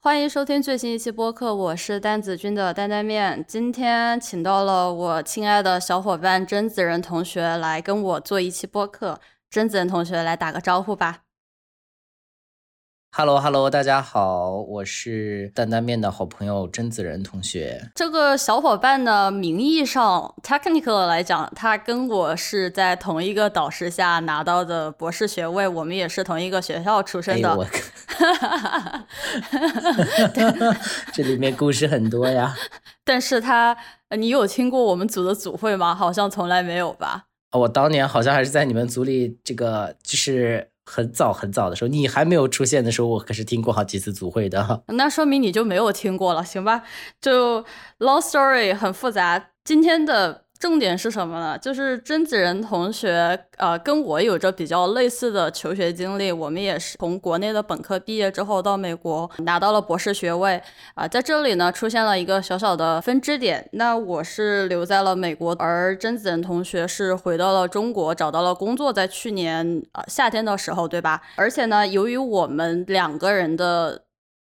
欢迎收听最新一期播客，我是担子君的担担面。今天请到了我亲爱的小伙伴甄子仁同学来跟我做一期播客。甄子仁同学来打个招呼吧。Hello，Hello，大家好，我是担担面的好朋友甄子仁同学。这个小伙伴呢，名义上 technical 来讲，他跟我是在同一个导师下拿到的博士学位，我们也是同一个学校出身的。我 这里面故事很多呀。但是他，你有听过我们组的组会吗？好像从来没有吧。我当年好像还是在你们组里，这个就是。很早很早的时候，你还没有出现的时候，我可是听过好几次组会的。那说明你就没有听过了，行吧？就 long story 很复杂。今天的。重点是什么呢？就是甄子仁同学，呃，跟我有着比较类似的求学经历。我们也是从国内的本科毕业之后到美国拿到了博士学位。啊，在这里呢出现了一个小小的分支点。那我是留在了美国，而甄子仁同学是回到了中国，找到了工作，在去年啊夏天的时候，对吧？而且呢，由于我们两个人的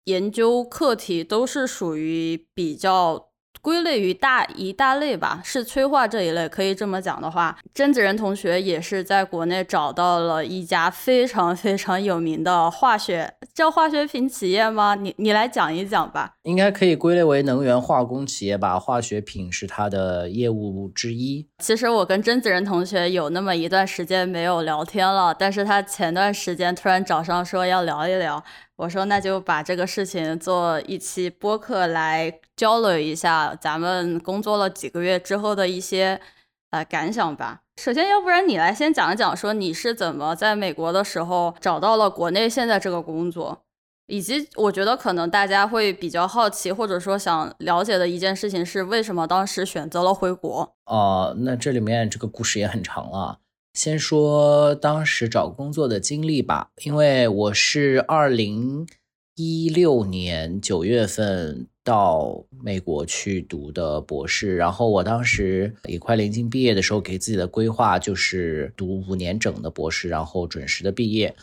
研究课题都是属于比较。归类于大一大类吧，是催化这一类，可以这么讲的话，甄子仁同学也是在国内找到了一家非常非常有名的化学叫化学品企业吗？你你来讲一讲吧。应该可以归类为能源化工企业吧，化学品是它的业务之一。其实我跟甄子仁同学有那么一段时间没有聊天了，但是他前段时间突然找上说要聊一聊。我说那就把这个事情做一期播客来交流一下，咱们工作了几个月之后的一些呃感想吧。首先，要不然你来先讲一讲，说你是怎么在美国的时候找到了国内现在这个工作，以及我觉得可能大家会比较好奇或者说想了解的一件事情是，为什么当时选择了回国？哦，那这里面这个故事也很长了。先说当时找工作的经历吧，因为我是二零一六年九月份到美国去读的博士，然后我当时也快临近毕业的时候，给自己的规划就是读五年整的博士，然后准时的毕业。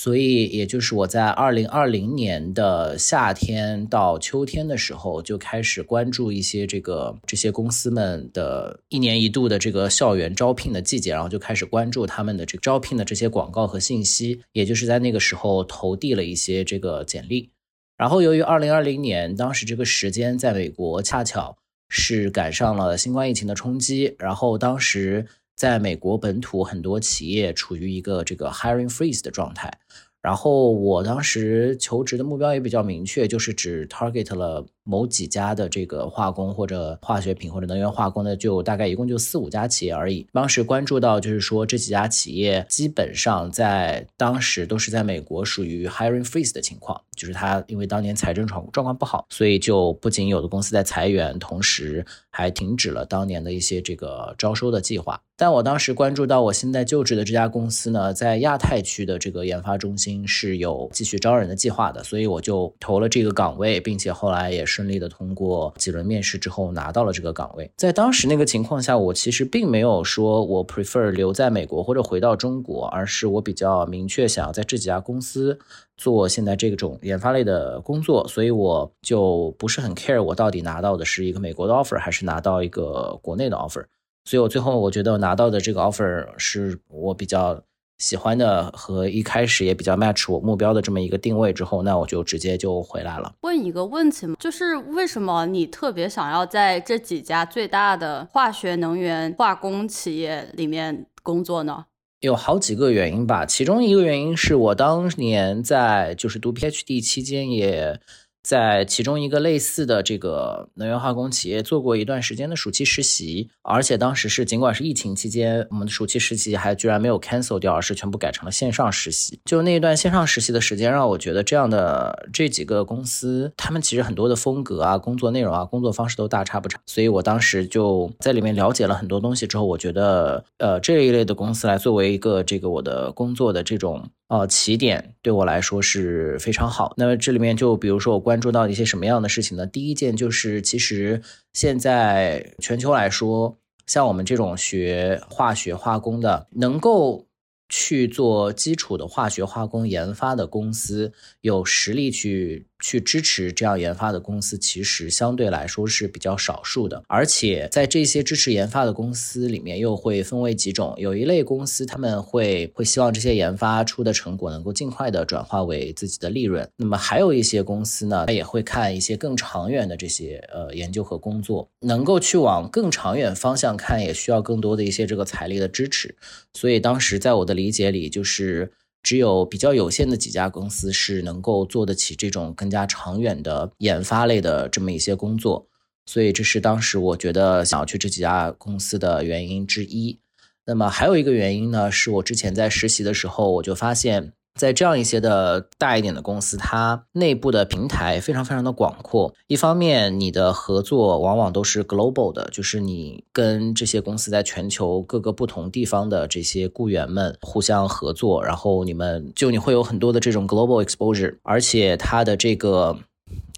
所以，也就是我在二零二零年的夏天到秋天的时候，就开始关注一些这个这些公司们的一年一度的这个校园招聘的季节，然后就开始关注他们的这个招聘的这些广告和信息。也就是在那个时候投递了一些这个简历。然后，由于二零二零年当时这个时间在美国恰巧是赶上了新冠疫情的冲击，然后当时。在美国本土，很多企业处于一个这个 hiring freeze 的状态。然后我当时求职的目标也比较明确，就是只 target 了某几家的这个化工或者化学品或者能源化工的，就大概一共就四五家企业而已。当时关注到就是说这几家企业基本上在当时都是在美国属于 hiring freeze 的情况，就是它因为当年财政状状况不好，所以就不仅有的公司在裁员，同时还停止了当年的一些这个招收的计划。但我当时关注到我现在就职的这家公司呢，在亚太区的这个研发中心是有继续招人的计划的，所以我就投了这个岗位，并且后来也是顺利的通过几轮面试之后拿到了这个岗位。在当时那个情况下，我其实并没有说我 prefer 留在美国或者回到中国，而是我比较明确想要在这几家公司做现在这种研发类的工作，所以我就不是很 care 我到底拿到的是一个美国的 offer 还是拿到一个国内的 offer。所以我最后我觉得拿到的这个 offer 是我比较喜欢的，和一开始也比较 match 我目标的这么一个定位之后，那我就直接就回来了。问一个问题嘛，就是为什么你特别想要在这几家最大的化学能源化工企业里面工作呢？有好几个原因吧，其中一个原因是我当年在就是读 PhD 期间也。在其中一个类似的这个能源化工企业做过一段时间的暑期实习，而且当时是尽管是疫情期间，我们的暑期实习还居然没有 cancel 掉，而是全部改成了线上实习。就那一段线上实习的时间，让我觉得这样的这几个公司，他们其实很多的风格啊、工作内容啊、工作方式都大差不差。所以我当时就在里面了解了很多东西之后，我觉得呃这一类的公司来作为一个这个我的工作的这种。呃，起点对我来说是非常好。那么这里面就比如说我关注到一些什么样的事情呢？第一件就是，其实现在全球来说，像我们这种学化学化工的，能够去做基础的化学化工研发的公司，有实力去去支持这样研发的公司，其实相对来说是比较少数的。而且在这些支持研发的公司里面，又会分为几种。有一类公司，他们会会希望这些研发出的成果能够尽快的转化为自己的利润。那么还有一些公司呢，他也会看一些更长远的这些呃研究和工作，能够去往更长远方向看，也需要更多的一些这个财力的支持。所以当时在我的理解里，就是。只有比较有限的几家公司是能够做得起这种更加长远的研发类的这么一些工作，所以这是当时我觉得想要去这几家公司的原因之一。那么还有一个原因呢，是我之前在实习的时候我就发现。在这样一些的大一点的公司，它内部的平台非常非常的广阔。一方面，你的合作往往都是 global 的，就是你跟这些公司在全球各个不同地方的这些雇员们互相合作，然后你们就你会有很多的这种 global exposure，而且它的这个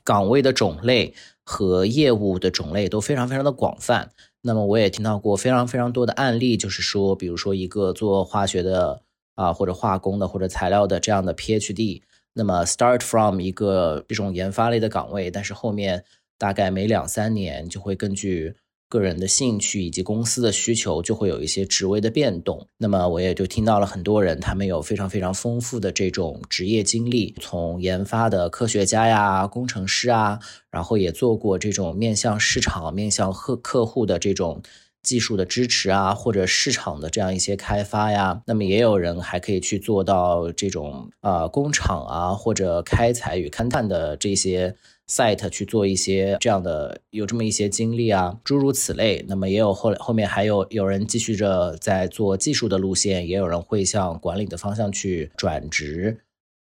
岗位的种类和业务的种类都非常非常的广泛。那么我也听到过非常非常多的案例，就是说，比如说一个做化学的。啊，或者化工的，或者材料的这样的 PhD，那么 start from 一个这种研发类的岗位，但是后面大概每两三年就会根据个人的兴趣以及公司的需求，就会有一些职位的变动。那么我也就听到了很多人，他们有非常非常丰富的这种职业经历，从研发的科学家呀、工程师啊，然后也做过这种面向市场、面向客客户的这种。技术的支持啊，或者市场的这样一些开发呀，那么也有人还可以去做到这种呃工厂啊，或者开采与勘探的这些 site 去做一些这样的有这么一些经历啊，诸如此类。那么也有后后面还有有人继续着在做技术的路线，也有人会向管理的方向去转职。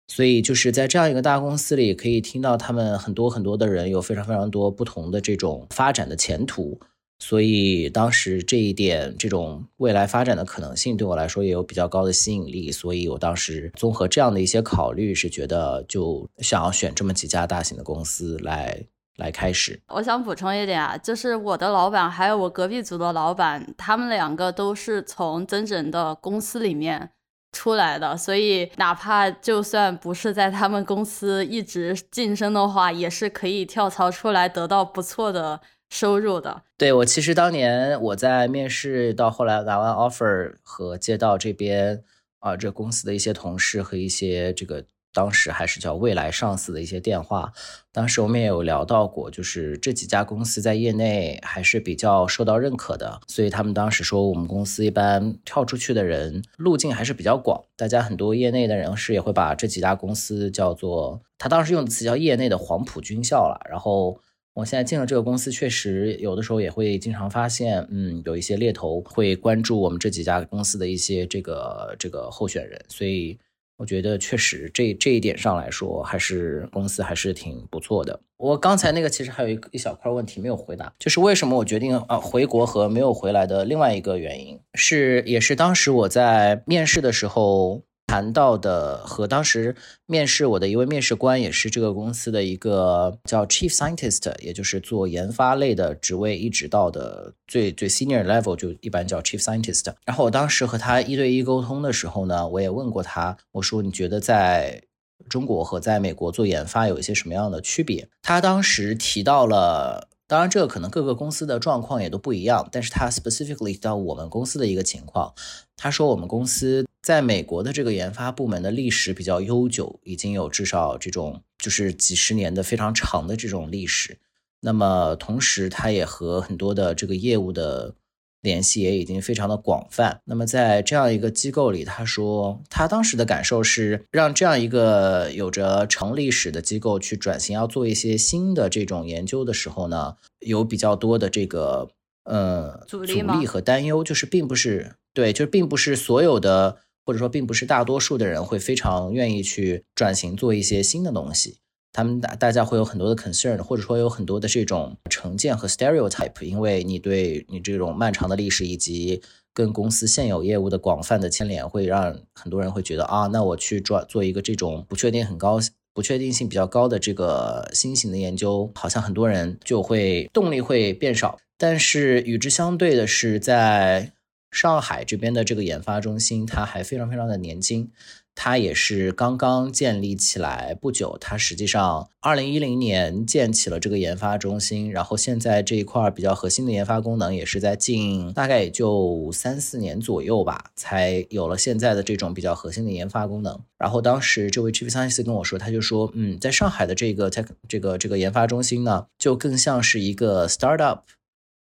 所以就是在这样一个大公司里，可以听到他们很多很多的人有非常非常多不同的这种发展的前途。所以当时这一点，这种未来发展的可能性对我来说也有比较高的吸引力。所以我当时综合这样的一些考虑，是觉得就想要选这么几家大型的公司来来开始。我想补充一点啊，就是我的老板还有我隔壁组的老板，他们两个都是从真正的公司里面出来的，所以哪怕就算不是在他们公司一直晋升的话，也是可以跳槽出来得到不错的。收入的，对我其实当年我在面试到后来拿完 offer 和接到这边啊这公司的一些同事和一些这个当时还是叫未来上司的一些电话，当时我们也有聊到过，就是这几家公司在业内还是比较受到认可的，所以他们当时说我们公司一般跳出去的人路径还是比较广，大家很多业内的人士也会把这几家公司叫做他当时用的词叫业内的黄埔军校了，然后。我现在进了这个公司，确实有的时候也会经常发现，嗯，有一些猎头会关注我们这几家公司的一些这个这个候选人，所以我觉得确实这这一点上来说，还是公司还是挺不错的。我刚才那个其实还有一一小块问题没有回答，就是为什么我决定啊回国和没有回来的另外一个原因是，也是当时我在面试的时候。谈到的和当时面试我的一位面试官，也是这个公司的一个叫 Chief Scientist，也就是做研发类的职位，一直到的最最 Senior level 就一般叫 Chief Scientist。然后我当时和他一对一沟通的时候呢，我也问过他，我说你觉得在中国和在美国做研发有一些什么样的区别？他当时提到了。当然，这个可能各个公司的状况也都不一样，但是他 specifically 到我们公司的一个情况，他说我们公司在美国的这个研发部门的历史比较悠久，已经有至少这种就是几十年的非常长的这种历史。那么同时，他也和很多的这个业务的。联系也已经非常的广泛。那么在这样一个机构里，他说他当时的感受是，让这样一个有着长历史的机构去转型，要做一些新的这种研究的时候呢，有比较多的这个呃阻力和担忧，就是并不是对，就是并不是所有的，或者说并不是大多数的人会非常愿意去转型做一些新的东西。他们大大家会有很多的 concern，或者说有很多的这种成见和 stereotype，因为你对你这种漫长的历史以及跟公司现有业务的广泛的牵连，会让很多人会觉得啊，那我去做做一个这种不确定很高、不确定性比较高的这个新型的研究，好像很多人就会动力会变少。但是与之相对的是，在上海这边的这个研发中心，它还非常非常的年轻。它也是刚刚建立起来不久。它实际上二零一零年建起了这个研发中心，然后现在这一块比较核心的研发功能也是在近大概也就三四年左右吧，才有了现在的这种比较核心的研发功能。然后当时这位 Chief Scientist 跟我说，他就说，嗯，在上海的这个 tech 这个这个研发中心呢，就更像是一个 startup，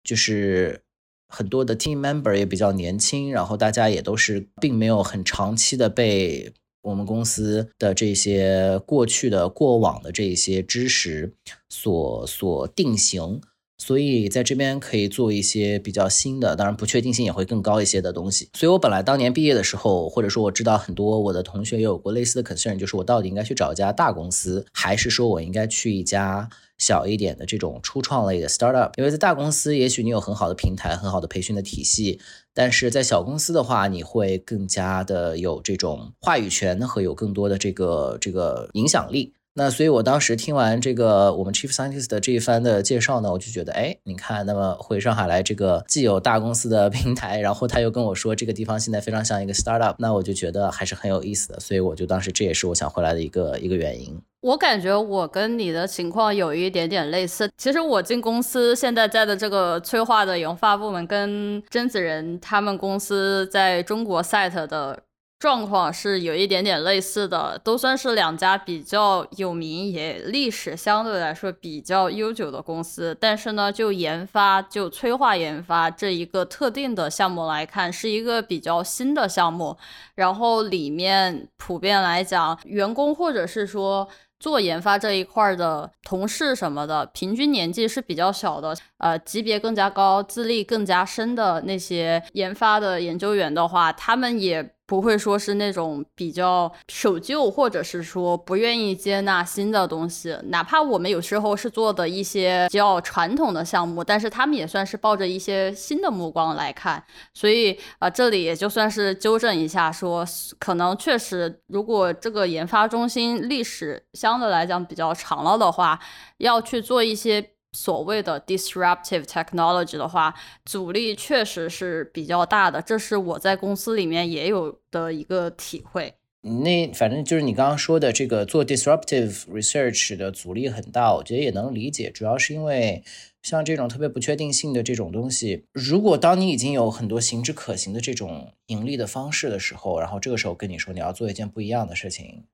就是很多的 team member 也比较年轻，然后大家也都是并没有很长期的被我们公司的这些过去的过往的这些知识所所定型。所以在这边可以做一些比较新的，当然不确定性也会更高一些的东西。所以我本来当年毕业的时候，或者说我知道很多我的同学也有过类似的 concern，就是我到底应该去找一家大公司，还是说我应该去一家小一点的这种初创类的 startup？因为在大公司，也许你有很好的平台、很好的培训的体系，但是在小公司的话，你会更加的有这种话语权和有更多的这个这个影响力。那所以，我当时听完这个我们 Chief Scientist 的这一番的介绍呢，我就觉得，哎，你看，那么回上海来，这个既有大公司的 平台，然后他又跟我说这个地方现在非常像一个 startup，那我就觉得还是很有意思的。所以我就当时这也是我想回来的一个一个原因。我感觉我跟你的情况有一点点类似。其实我进公司现在在的这个催化的研发部门，跟甄子仁他们公司在中国 site 的。状况是有一点点类似的，都算是两家比较有名也历史相对来说比较悠久的公司。但是呢，就研发就催化研发这一个特定的项目来看，是一个比较新的项目。然后里面普遍来讲，员工或者是说做研发这一块的同事什么的，平均年纪是比较小的。呃，级别更加高、资历更加深的那些研发的研究员的话，他们也。不会说是那种比较守旧，或者是说不愿意接纳新的东西。哪怕我们有时候是做的一些比较传统的项目，但是他们也算是抱着一些新的目光来看。所以啊，这里也就算是纠正一下，说可能确实，如果这个研发中心历史相对来讲比较长了的话，要去做一些。所谓的 disruptive technology 的话，阻力确实是比较大的，这是我在公司里面也有的一个体会。那反正就是你刚刚说的这个做 disruptive research 的阻力很大，我觉得也能理解，主要是因为像这种特别不确定性的这种东西，如果当你已经有很多行之可行的这种盈利的方式的时候，然后这个时候跟你说你要做一件不一样的事情。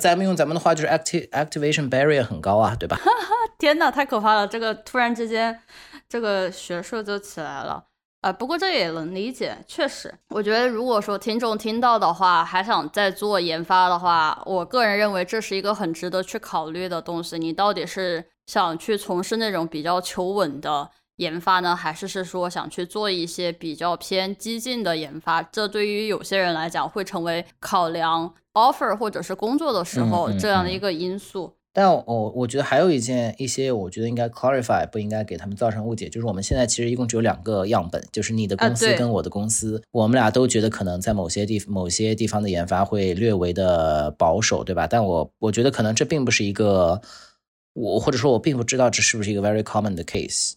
咱们用咱们的话就是 active activation barrier 很高啊，对吧？天呐，太可怕了！这个突然之间，这个学术就起来了啊。不过这也能理解，确实，我觉得如果说听众听到的话，还想再做研发的话，我个人认为这是一个很值得去考虑的东西。你到底是想去从事那种比较求稳的研发呢，还是是说想去做一些比较偏激进的研发？这对于有些人来讲，会成为考量。offer 或者是工作的时候这样的一个因素，但我我觉得还有一件一些，我觉得应该 clarify，不应该给他们造成误解。就是我们现在其实一共只有两个样本，就是你的公司跟我的公司，我们俩都觉得可能在某些地某些地方的研发会略微的保守，对吧？但我我觉得可能这并不是一个我或者说我并不知道这是不是一个 very common 的 case。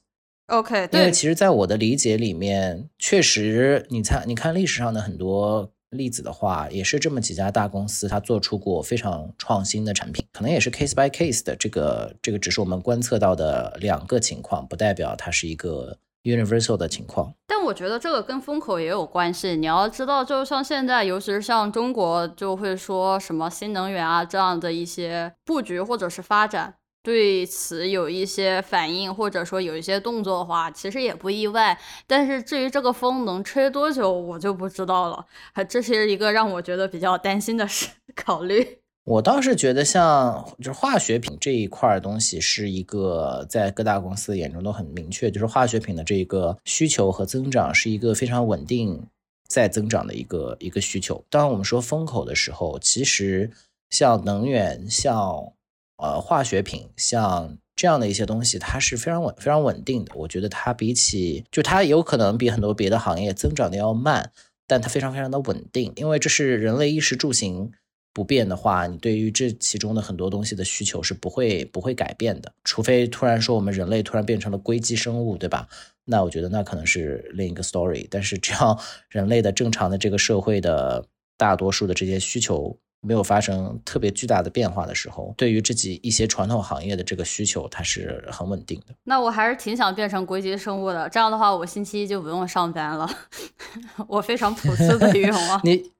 OK，因为其实，在我的理解里面，确实，你看你看历史上的很多。例子的话，也是这么几家大公司，它做出过非常创新的产品，可能也是 case by case 的。这个这个只是我们观测到的两个情况，不代表它是一个 universal 的情况。但我觉得这个跟风口也有关系。你要知道，就像现在，尤其是像中国，就会说什么新能源啊这样的一些布局或者是发展。对此有一些反应，或者说有一些动作的话，其实也不意外。但是至于这个风能吹多久，我就不知道了。这是一个让我觉得比较担心的事。考虑，我倒是觉得，像就是化学品这一块东西，是一个在各大公司眼中都很明确，就是化学品的这个需求和增长是一个非常稳定在增长的一个一个需求。当我们说风口的时候，其实像能源，像呃，化学品像这样的一些东西，它是非常稳、非常稳定的。我觉得它比起，就它有可能比很多别的行业增长的要慢，但它非常非常的稳定。因为这是人类衣食住行不变的话，你对于这其中的很多东西的需求是不会不会改变的。除非突然说我们人类突然变成了硅基生物，对吧？那我觉得那可能是另一个 story。但是只要人类的正常的这个社会的大多数的这些需求没有发生特别巨大的变化的时候，对于自己一些传统行业的这个需求，它是很稳定的。那我还是挺想变成硅基生物的，这样的话，我星期一就不用上班了。我非常朴素的愿望。你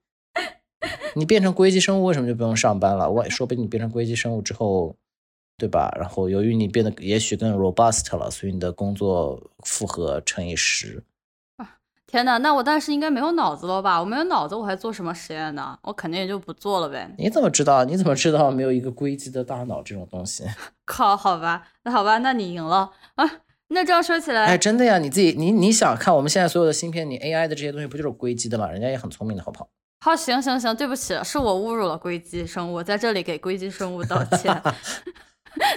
你变成硅基生物，为什么就不用上班了？我说不定你变成硅基生物之后，对吧？然后由于你变得也许更 robust 了，所以你的工作负荷乘以十。天哪，那我当时应该没有脑子了吧？我没有脑子，我还做什么实验呢？我肯定也就不做了呗。你怎么知道？你怎么知道没有一个硅基的大脑这种东西？靠，好吧，那好吧，那你赢了啊。那这样说起来，哎，真的呀，你自己，你你想看我们现在所有的芯片，你 AI 的这些东西不就是硅基的吗？人家也很聪明的，好不好？好，行行行，对不起，是我侮辱了硅基生物，在这里给硅基生物道歉。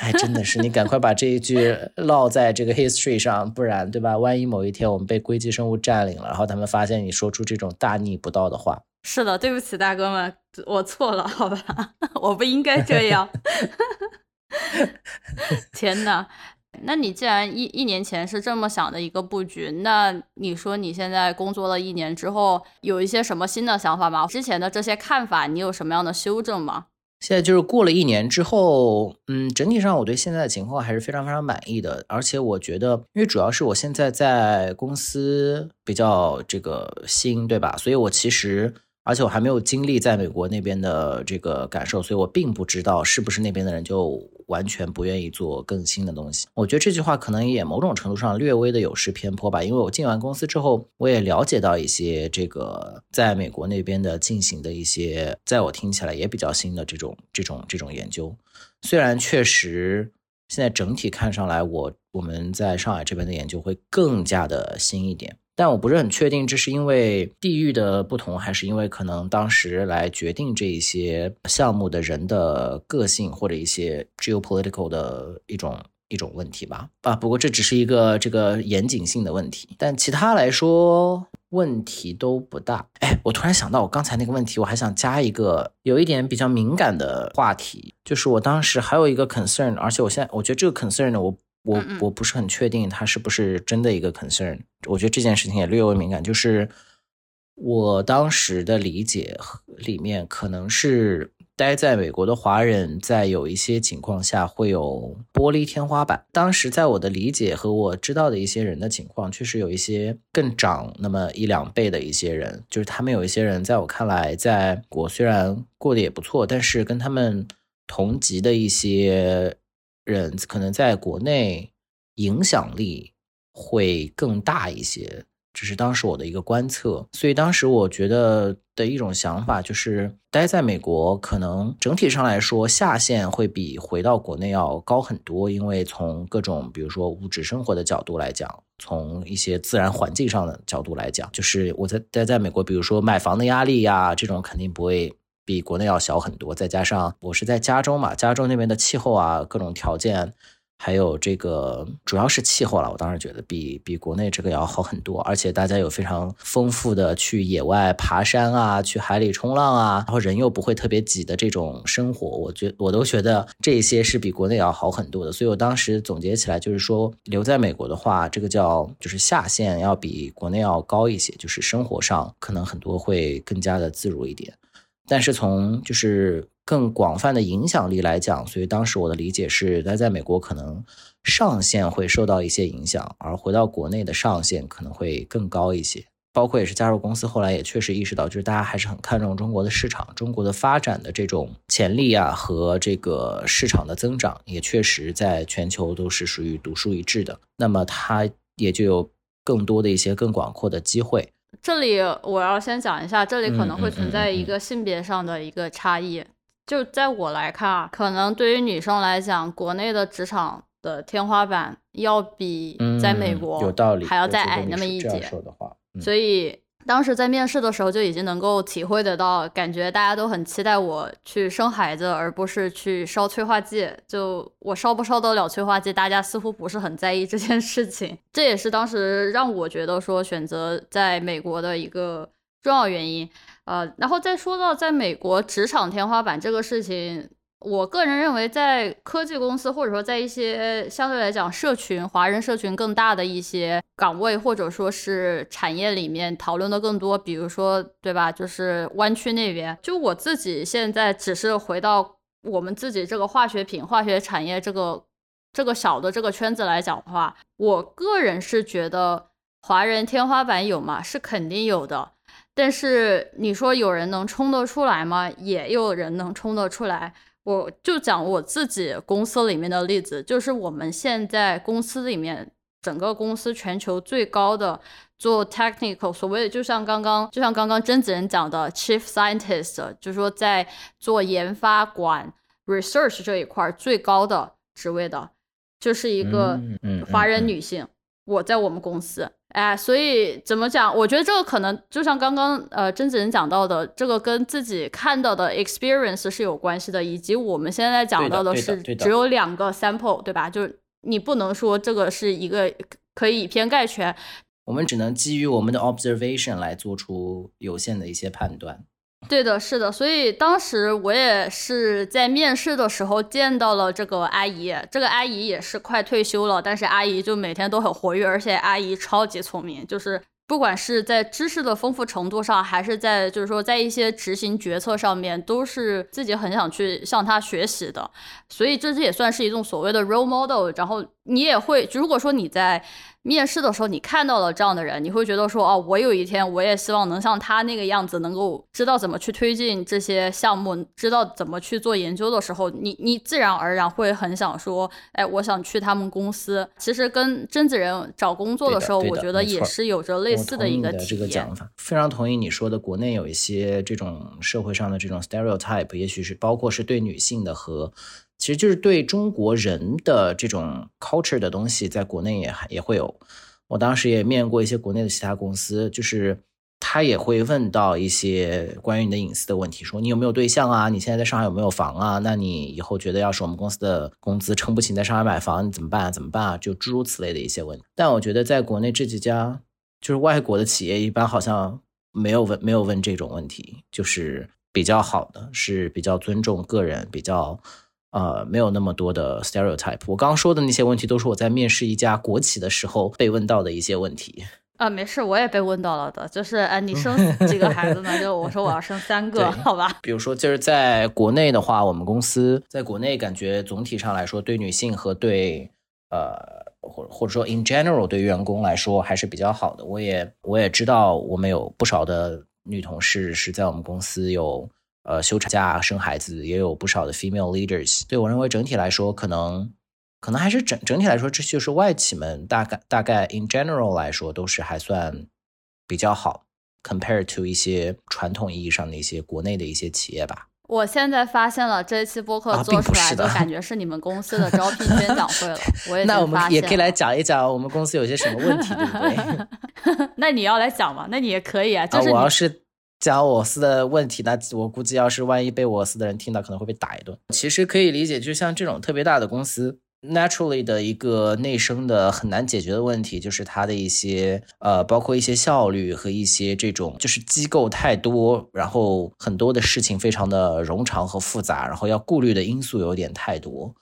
哎，真的是你赶快把这一句烙在这个 history 上，不然，对吧？万一某一天我们被硅基生物占领了，然后他们发现你说出这种大逆不道的话，是的，对不起，大哥们，我错了，好吧，我不应该这样。天哪，那你既然一一年前是这么想的一个布局，那你说你现在工作了一年之后，有一些什么新的想法吗？之前的这些看法，你有什么样的修正吗？现在就是过了一年之后，嗯，整体上我对现在的情况还是非常非常满意的。而且我觉得，因为主要是我现在在公司比较这个新，对吧？所以我其实。而且我还没有经历在美国那边的这个感受，所以我并不知道是不是那边的人就完全不愿意做更新的东西。我觉得这句话可能也某种程度上略微的有失偏颇吧，因为我进完公司之后，我也了解到一些这个在美国那边的进行的一些，在我听起来也比较新的这种这种这种研究。虽然确实现在整体看上来，我我们在上海这边的研究会更加的新一点。但我不是很确定，这是因为地域的不同，还是因为可能当时来决定这一些项目的人的个性，或者一些 geopolitical 的一种一种问题吧？啊，不过这只是一个这个严谨性的问题，但其他来说问题都不大。哎，我突然想到，我刚才那个问题，我还想加一个有一点比较敏感的话题，就是我当时还有一个 concern，而且我现在我觉得这个 concern 呢，我。我我不是很确定它是不是真的一个 concern，我觉得这件事情也略微敏感。就是我当时的理解里面，可能是待在美国的华人在有一些情况下会有玻璃天花板。当时在我的理解和我知道的一些人的情况，确实有一些更长那么一两倍的一些人，就是他们有一些人在我看来，在国虽然过得也不错，但是跟他们同级的一些。人可能在国内影响力会更大一些，这是当时我的一个观测。所以当时我觉得的一种想法就是，待在美国可能整体上来说下限会比回到国内要高很多，因为从各种比如说物质生活的角度来讲，从一些自然环境上的角度来讲，就是我在待在美国，比如说买房的压力呀，这种肯定不会。比国内要小很多，再加上我是在加州嘛，加州那边的气候啊，各种条件，还有这个主要是气候了，我当时觉得比比国内这个要好很多，而且大家有非常丰富的去野外爬山啊，去海里冲浪啊，然后人又不会特别挤的这种生活，我觉我都觉得这些是比国内要好很多的，所以我当时总结起来就是说，留在美国的话，这个叫就是下限要比国内要高一些，就是生活上可能很多会更加的自如一点。但是从就是更广泛的影响力来讲，所以当时我的理解是，它在美国可能上限会受到一些影响，而回到国内的上限可能会更高一些。包括也是加入公司后来也确实意识到，就是大家还是很看重中国的市场，中国的发展的这种潜力啊和这个市场的增长，也确实在全球都是属于独树一帜的。那么它也就有更多的一些更广阔的机会。这里我要先讲一下，这里可能会存在一个性别上的一个差异。就在我来看啊，可能对于女生来讲，国内的职场的天花板要比在美国有道理还要再矮那么一截。所以。当时在面试的时候就已经能够体会得到，感觉大家都很期待我去生孩子，而不是去烧催化剂。就我烧不烧得了催化剂，大家似乎不是很在意这件事情。这也是当时让我觉得说选择在美国的一个重要原因。呃，然后再说到在美国职场天花板这个事情，我个人认为，在科技公司或者说在一些相对来讲社群华人社群更大的一些岗位或者说是产业里面讨论的更多，比如说对吧？就是湾区那边，就我自己现在只是回到我们自己这个化学品化学产业这个这个小的这个圈子来讲的话，我个人是觉得华人天花板有吗？是肯定有的。但是你说有人能冲得出来吗？也有人能冲得出来。我就讲我自己公司里面的例子，就是我们现在公司里面整个公司全球最高的做 technical，所谓的就像刚刚就像刚刚甄子仁讲的 chief scientist，就是说在做研发管 research 这一块最高的职位的，就是一个华人女性。我在我们公司，哎，所以怎么讲？我觉得这个可能就像刚刚呃甄子仁讲到的，这个跟自己看到的 experience 是有关系的，以及我们现在讲到的是只有两个 sample，对吧？就是你不能说这个是一个可以以偏概全，我们只能基于我们的 observation 来做出有限的一些判断。对的，是的，所以当时我也是在面试的时候见到了这个阿姨，这个阿姨也是快退休了，但是阿姨就每天都很活跃，而且阿姨超级聪明，就是不管是在知识的丰富程度上，还是在就是说在一些执行决策上面，都是自己很想去向她学习的，所以这这也算是一种所谓的 role model，然后你也会，如果说你在。面试的时候，你看到了这样的人，你会觉得说，哦，我有一天我也希望能像他那个样子，能够知道怎么去推进这些项目，知道怎么去做研究的时候，你你自然而然会很想说，哎，我想去他们公司。其实跟甄子仁找工作的时候，我觉得也是有着类似的一个这个讲法。非常同意你说的，国内有一些这种社会上的这种 stereotype，也许是包括是对女性的和。其实就是对中国人的这种 culture 的东西，在国内也还也会有。我当时也面过一些国内的其他公司，就是他也会问到一些关于你的隐私的问题，说你有没有对象啊？你现在在上海有没有房啊？那你以后觉得要是我们公司的工资撑不起，在上海买房，你怎么办？怎么办？啊？就诸如此类的一些问题。但我觉得在国内这几家就是外国的企业，一般好像没有问没有问这种问题，就是比较好的，是比较尊重个人，比较。呃，没有那么多的 stereotype。我刚刚说的那些问题，都是我在面试一家国企的时候被问到的一些问题。啊，没事，我也被问到了的，就是哎，你生 几个孩子呢？就我说我要生三个，好吧。比如说，就是在国内的话，我们公司在国内感觉总体上来说，对女性和对呃，或或者说 in general 对员工来说还是比较好的。我也我也知道，我们有不少的女同事是在我们公司有。呃，休产假生孩子也有不少的 female leaders。对我认为整体来说，可能可能还是整整体来说，这就是外企们大概大概 in general 来说都是还算比较好，compared to 一些传统意义上的一些国内的一些企业吧。我现在发现了这一期播客做出来，的感觉是你们公司的招聘宣讲会了。我也 那我们也可以来讲一讲我们公司有些什么问题，对不对？那你要来讲吗？那你也可以啊。就是我要是。讲我司的问题，那我估计要是万一被我司的人听到，可能会被打一顿。其实可以理解，就像这种特别大的公司，naturally 的一个内生的很难解决的问题，就是它的一些呃，包括一些效率和一些这种就是机构太多，然后很多的事情非常的冗长和复杂，然后要顾虑的因素有点太多。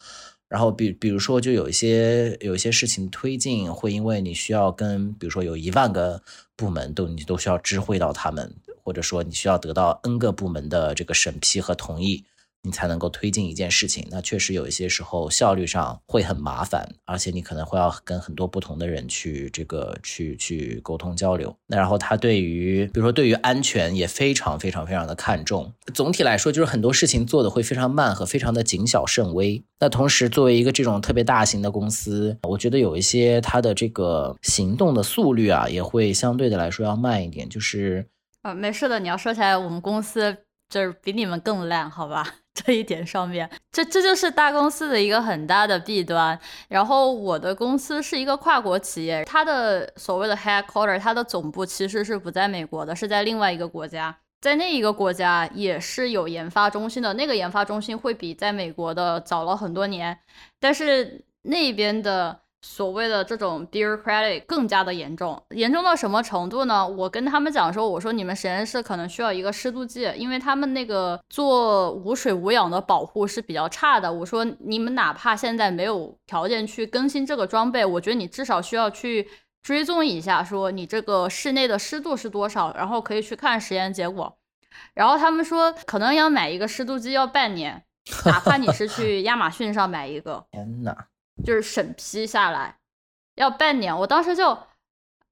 然后比比如说，就有一些有一些事情推进，会因为你需要跟比如说有一万个部门都你都需要知会到他们。或者说你需要得到 N 个部门的这个审批和同意，你才能够推进一件事情。那确实有一些时候效率上会很麻烦，而且你可能会要跟很多不同的人去这个去去沟通交流。那然后他对于比如说对于安全也非常非常非常的看重。总体来说就是很多事情做的会非常慢和非常的谨小慎微。那同时作为一个这种特别大型的公司，我觉得有一些它的这个行动的速率啊也会相对的来说要慢一点，就是。啊，没事的。你要说起来，我们公司就是比你们更烂，好吧？这一点上面，这这就是大公司的一个很大的弊端。然后我的公司是一个跨国企业，它的所谓的 headquarter，它的总部其实是不在美国的，是在另外一个国家。在那一个国家也是有研发中心的，那个研发中心会比在美国的早了很多年，但是那边的。所谓的这种 bureaucratic 更加的严重，严重到什么程度呢？我跟他们讲说，我说你们实验室可能需要一个湿度计，因为他们那个做无水无氧的保护是比较差的。我说你们哪怕现在没有条件去更新这个装备，我觉得你至少需要去追踪一下，说你这个室内的湿度是多少，然后可以去看实验结果。然后他们说，可能要买一个湿度计要半年，哪怕你是去亚马逊上买一个。天呐！就是审批下来要半年，我当时就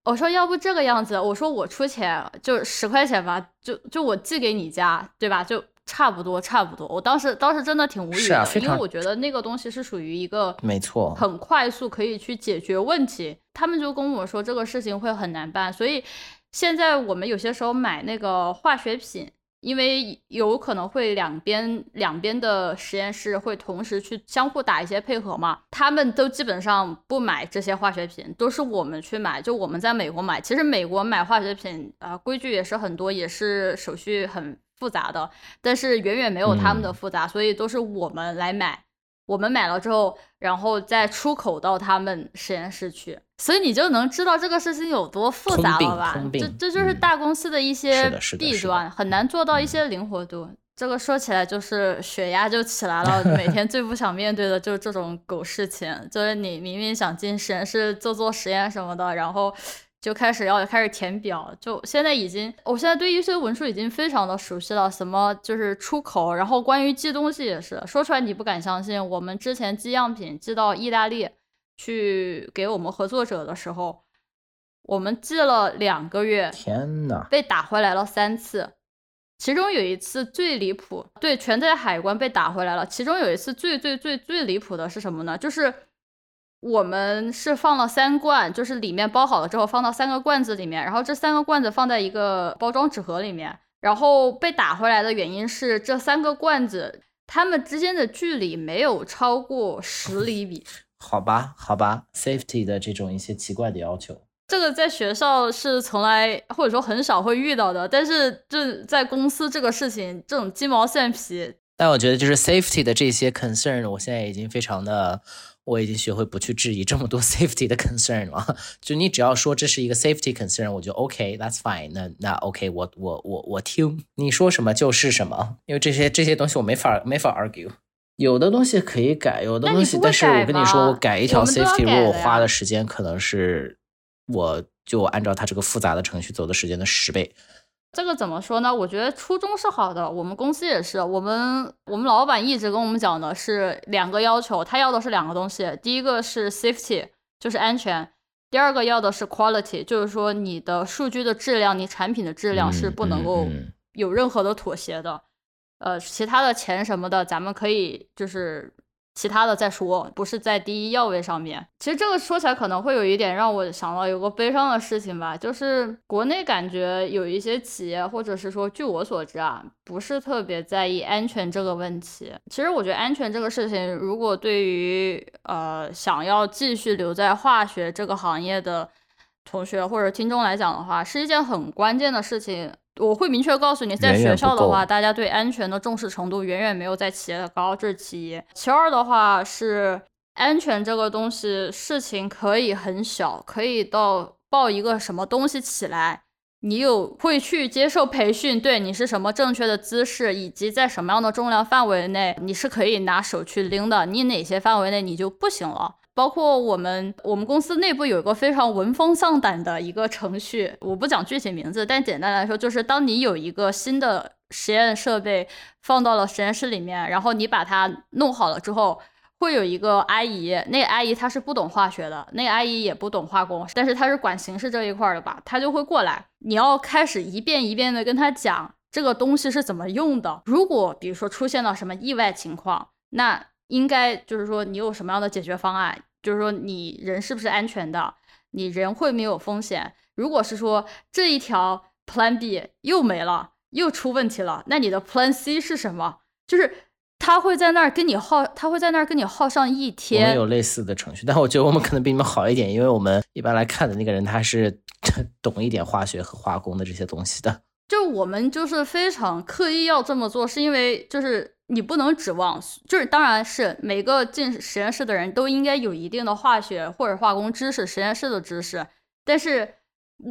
我说要不这个样子，我说我出钱就十块钱吧，就就我寄给你家，对吧？就差不多差不多。我当时当时真的挺无语的，因为我觉得那个东西是属于一个没错，很快速可以去解决问题。他们就跟我说这个事情会很难办，所以现在我们有些时候买那个化学品。因为有可能会两边两边的实验室会同时去相互打一些配合嘛，他们都基本上不买这些化学品，都是我们去买。就我们在美国买，其实美国买化学品啊，规矩也是很多，也是手续很复杂的，但是远远没有他们的复杂，所以都是我们来买。我们买了之后，然后再出口到他们实验室去，所以你就能知道这个事情有多复杂了吧？这这就是大公司的一些弊端，很难做到一些灵活度。这个说起来就是血压就起来了，每天最不想面对的就是这种狗事情，就是你明明想进实验室做做实验什么的，然后。就开始要开始填表，就现在已经，我现在对一些文书已经非常的熟悉了。什么就是出口，然后关于寄东西也是，说出来你不敢相信。我们之前寄样品寄到意大利去给我们合作者的时候，我们寄了两个月，天呐，被打回来了三次，其中有一次最离谱，对，全在海关被打回来了。其中有一次最最最最离谱的是什么呢？就是。我们是放了三罐，就是里面包好了之后放到三个罐子里面，然后这三个罐子放在一个包装纸盒里面，然后被打回来的原因是这三个罐子它们之间的距离没有超过十厘米。好吧，好吧，safety 的这种一些奇怪的要求，这个在学校是从来或者说很少会遇到的，但是这在公司这个事情，这种鸡毛蒜皮。但我觉得就是 safety 的这些 concern，我现在已经非常的。我已经学会不去质疑这么多 safety 的 concern 了，就你只要说这是一个 safety concern，我就 OK，that's fine。那那 OK，我我我我听你说什么就是什么，因为这些这些东西我没法没法 argue。有的东西可以改，有的东西，但是我跟你说，我改一条 safety，如果我花的时间可能是我就按照它这个复杂的程序走的时间的十倍。这个怎么说呢？我觉得初衷是好的，我们公司也是，我们我们老板一直跟我们讲的是两个要求，他要的是两个东西，第一个是 safety，就是安全，第二个要的是 quality，就是说你的数据的质量，你产品的质量是不能够有任何的妥协的，呃，其他的钱什么的，咱们可以就是。其他的再说，不是在第一要位上面。其实这个说起来可能会有一点让我想到有个悲伤的事情吧，就是国内感觉有一些企业，或者是说据我所知啊，不是特别在意安全这个问题。其实我觉得安全这个事情，如果对于呃想要继续留在化学这个行业的同学或者听众来讲的话，是一件很关键的事情。我会明确告诉你，在学校的话，大家对安全的重视程度远远没有在企业的高，这是其一。其二的话是，安全这个东西，事情可以很小，可以到抱一个什么东西起来，你有会去接受培训，对你是什么正确的姿势，以及在什么样的重量范围内，你是可以拿手去拎的，你哪些范围内你就不行了。包括我们，我们公司内部有一个非常闻风丧胆的一个程序，我不讲具体名字，但简单来说，就是当你有一个新的实验设备放到了实验室里面，然后你把它弄好了之后，会有一个阿姨，那个阿姨她是不懂化学的，那个阿姨也不懂化工，但是她是管形式这一块的吧，她就会过来，你要开始一遍一遍的跟她讲这个东西是怎么用的，如果比如说出现了什么意外情况，那应该就是说你有什么样的解决方案。就是说，你人是不是安全的？你人会没有风险？如果是说这一条 Plan B 又没了，又出问题了，那你的 Plan C 是什么？就是他会在那儿跟你耗，他会在那儿跟你耗上一天。我们有类似的程序，但我觉得我们可能比你们好一点，因为我们一般来看的那个人他是 懂一点化学和化工的这些东西的。就我们就是非常刻意要这么做，是因为就是你不能指望，就是当然是每个进实验室的人都应该有一定的化学或者化工知识，实验室的知识，但是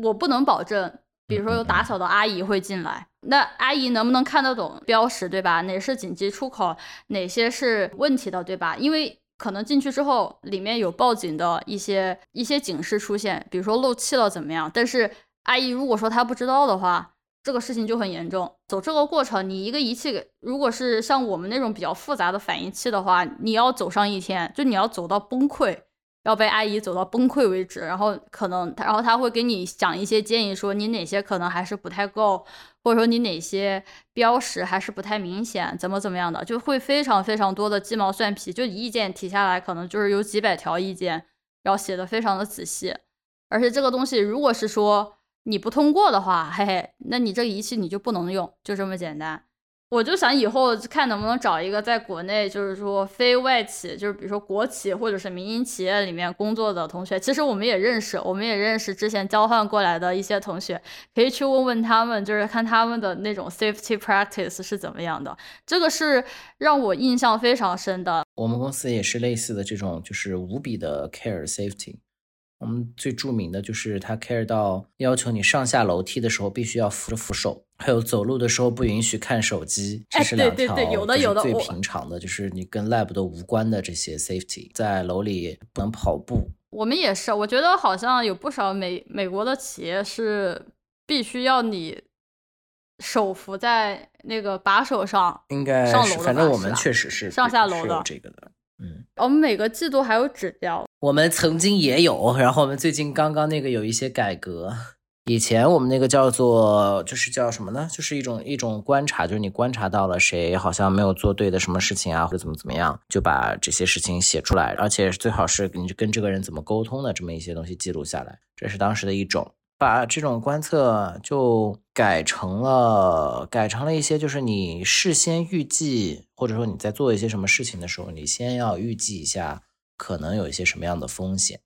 我不能保证，比如说有打扫的阿姨会进来，那阿姨能不能看得懂标识，对吧？哪是紧急出口，哪些是问题的，对吧？因为可能进去之后，里面有报警的一些一些警示出现，比如说漏气了怎么样？但是阿姨如果说她不知道的话。这个事情就很严重。走这个过程，你一个仪器，如果是像我们那种比较复杂的反应器的话，你要走上一天，就你要走到崩溃，要被阿姨走到崩溃为止。然后可能，然后他会给你讲一些建议，说你哪些可能还是不太够，或者说你哪些标识还是不太明显，怎么怎么样的，就会非常非常多的鸡毛蒜皮。就意见提下来，可能就是有几百条意见，然后写的非常的仔细。而且这个东西，如果是说。你不通过的话，嘿嘿，那你这个仪器你就不能用，就这么简单。我就想以后看能不能找一个在国内，就是说非外企，就是比如说国企或者是民营企业里面工作的同学，其实我们也认识，我们也认识之前交换过来的一些同学，可以去问问他们，就是看他们的那种 safety practice 是怎么样的。这个是让我印象非常深的。我们公司也是类似的这种，就是无比的 care safety。我们最著名的就是他 care 到要求你上下楼梯的时候必须要扶着扶手，还有走路的时候不允许看手机，这是两条最平常的，就是你跟 lab 都无关的这些 safety，在楼里不能跑步。我们也是，我觉得好像有不少美美国的企业是必须要你手扶在那个把手上，应该上楼反正我们确实是上下楼的这个的。嗯，我们每个季度还有指标。我们曾经也有，然后我们最近刚刚那个有一些改革。以前我们那个叫做，就是叫什么呢？就是一种一种观察，就是你观察到了谁好像没有做对的什么事情啊，或者怎么怎么样，就把这些事情写出来，而且最好是你跟这个人怎么沟通的这么一些东西记录下来。这是当时的一种。把这种观测就改成了，改成了一些，就是你事先预计，或者说你在做一些什么事情的时候，你先要预计一下可能有一些什么样的风险，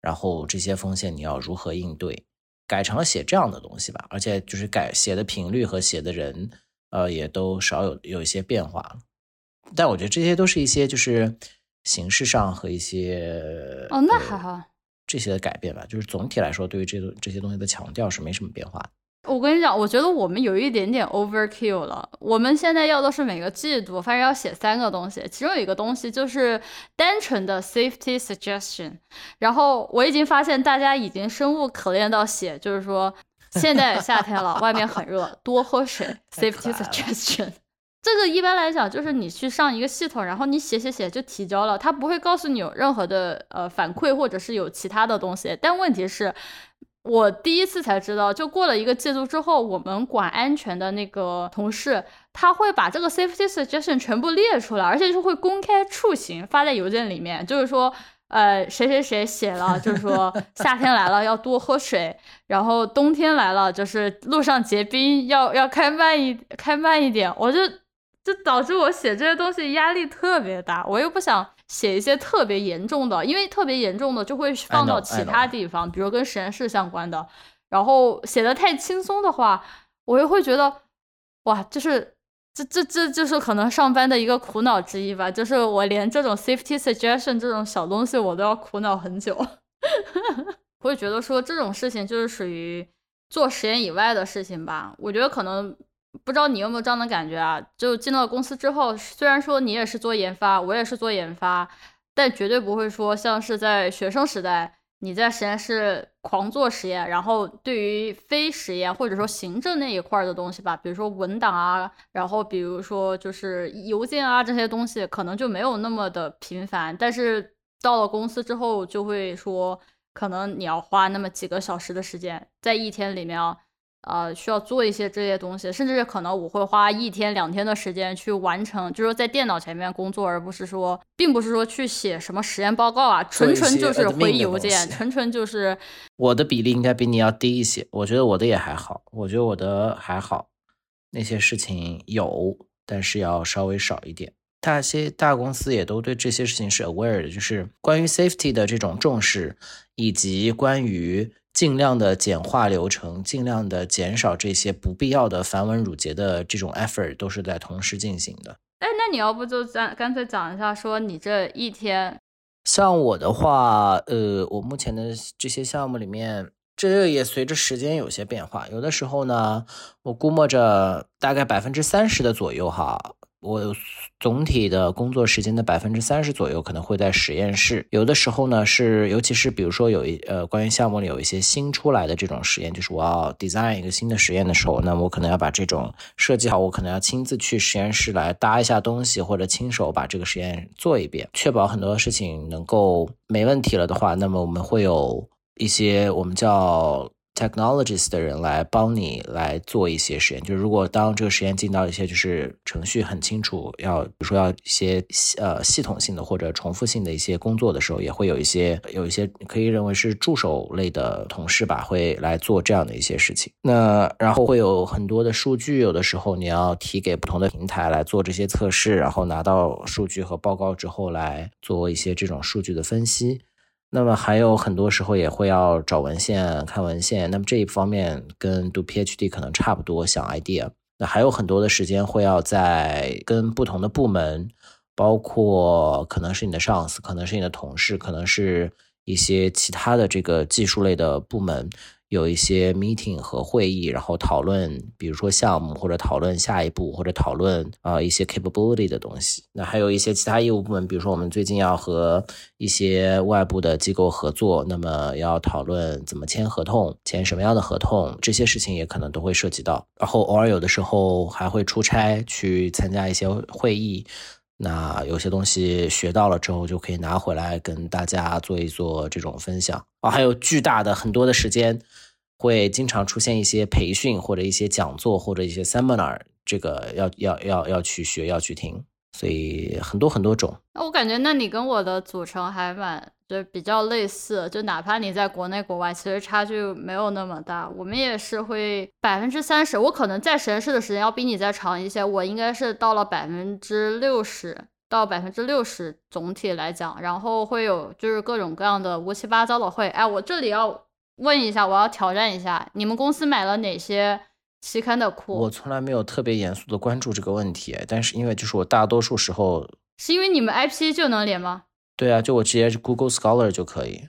然后这些风险你要如何应对，改成了写这样的东西吧。而且就是改写的频率和写的人，呃，也都少有有一些变化了。但我觉得这些都是一些就是形式上和一些哦，那还好。这些的改变吧，就是总体来说，对于这这些东西的强调是没什么变化的。我跟你讲，我觉得我们有一点点 overkill 了。我们现在要的是每个季度，反正要写三个东西，其中有一个东西就是单纯的 safety suggestion。然后我已经发现大家已经生无可恋到写，就是说现在夏天了，外面很热，多喝水。safety suggestion。这个一般来讲就是你去上一个系统，然后你写写写就提交了，他不会告诉你有任何的呃反馈或者是有其他的东西。但问题是，我第一次才知道，就过了一个季度之后，我们管安全的那个同事他会把这个 safety suggestion 全部列出来，而且是会公开处刑发在邮件里面，就是说呃谁谁谁写了，就是说夏天来了要多喝水，然后冬天来了就是路上结冰要要开慢一开慢一点，我就。就导致我写这些东西压力特别大，我又不想写一些特别严重的，因为特别严重的就会放到其他地方，比如跟实验室相关的。然后写的太轻松的话，我又会觉得，哇，就是这这这就是可能上班的一个苦恼之一吧，就是我连这种 safety suggestion 这种小东西我都要苦恼很久。我会觉得说这种事情就是属于做实验以外的事情吧，我觉得可能。不知道你有没有这样的感觉啊？就进到公司之后，虽然说你也是做研发，我也是做研发，但绝对不会说像是在学生时代，你在实验室狂做实验，然后对于非实验或者说行政那一块的东西吧，比如说文档啊，然后比如说就是邮件啊这些东西，可能就没有那么的频繁。但是到了公司之后，就会说，可能你要花那么几个小时的时间，在一天里面啊。呃，需要做一些这些东西，甚至可能我会花一天两天的时间去完成，就是在电脑前面工作，而不是说，并不是说去写什么实验报告啊，纯纯就是回邮件，纯纯就是。我的比例应该比你要低一些，我觉得我的也还好，我觉得我的还好，那些事情有，但是要稍微少一点。大些大公司也都对这些事情是 aware 的，就是关于 safety 的这种重视，以及关于。尽量的简化流程，尽量的减少这些不必要的繁文缛节的这种 effort，都是在同时进行的。哎，那你要不就咱干脆讲一下，说你这一天，像我的话，呃，我目前的这些项目里面，这个也随着时间有些变化。有的时候呢，我估摸着大概百分之三十的左右哈。我总体的工作时间的百分之三十左右可能会在实验室，有的时候呢是，尤其是比如说有一呃关于项目里有一些新出来的这种实验，就是我要 design 一个新的实验的时候，那我可能要把这种设计好，我可能要亲自去实验室来搭一下东西，或者亲手把这个实验做一遍，确保很多事情能够没问题了的话，那么我们会有一些我们叫。Technologies 的人来帮你来做一些实验，就是如果当这个实验进到一些就是程序很清楚，要比如说要一些呃系统性的或者重复性的一些工作的时候，也会有一些有一些可以认为是助手类的同事吧，会来做这样的一些事情。那然后会有很多的数据，有的时候你要提给不同的平台来做这些测试，然后拿到数据和报告之后来做一些这种数据的分析。那么还有很多时候也会要找文献、看文献。那么这一方面跟读 PhD 可能差不多，想 idea。那还有很多的时间会要在跟不同的部门，包括可能是你的上司，可能是你的同事，可能是一些其他的这个技术类的部门。有一些 meeting 和会议，然后讨论，比如说项目，或者讨论下一步，或者讨论啊一些 capability 的东西。那还有一些其他业务部门，比如说我们最近要和一些外部的机构合作，那么要讨论怎么签合同，签什么样的合同，这些事情也可能都会涉及到。然后偶尔有的时候还会出差去参加一些会议。那有些东西学到了之后，就可以拿回来跟大家做一做这种分享啊。还有巨大的很多的时间，会经常出现一些培训或者一些讲座或者一些 seminar，这个要要要要去学要去听。所以很多很多种，那我感觉，那你跟我的组成还蛮就比较类似，就哪怕你在国内国外，其实差距没有那么大。我们也是会百分之三十，我可能在实验室的时间要比你再长一些，我应该是到了百分之六十到百分之六十总体来讲，然后会有就是各种各样的乌七八糟的会。哎，我这里要问一下，我要挑战一下，你们公司买了哪些？期刊的库，我从来没有特别严肃的关注这个问题，但是因为就是我大多数时候，是因为你们 IP 就能连吗？对啊，就我直接 Google Scholar 就可以。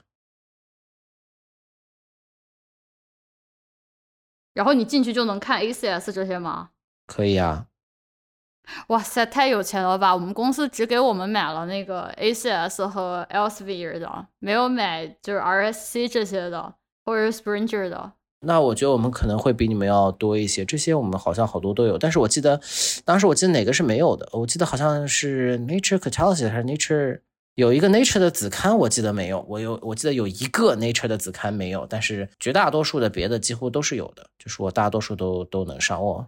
然后你进去就能看 ACS 这些吗？可以啊。哇塞，太有钱了吧！我们公司只给我们买了那个 ACS 和 Elsevier 的，没有买就是 RSC 这些的，或者是 Springer 的。那我觉得我们可能会比你们要多一些，这些我们好像好多都有，但是我记得当时我记得哪个是没有的，我记得好像是 Nature Catalysis 还是 Nature 有一个 Nature 的子刊，我记得没有，我有我记得有一个 Nature 的子刊没有，但是绝大多数的别的几乎都是有的，就是我大多数都都能上哦。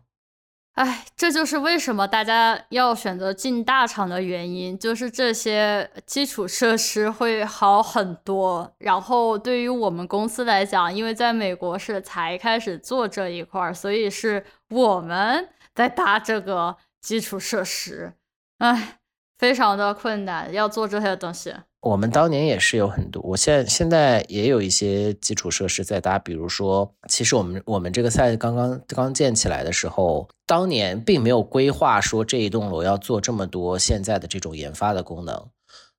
哎，这就是为什么大家要选择进大厂的原因，就是这些基础设施会好很多。然后对于我们公司来讲，因为在美国是才开始做这一块儿，所以是我们在搭这个基础设施。哎，非常的困难，要做这些东西。我们当年也是有很多，我现在现在也有一些基础设施在搭，比如说，其实我们我们这个赛刚刚刚建起来的时候，当年并没有规划说这一栋楼要做这么多现在的这种研发的功能，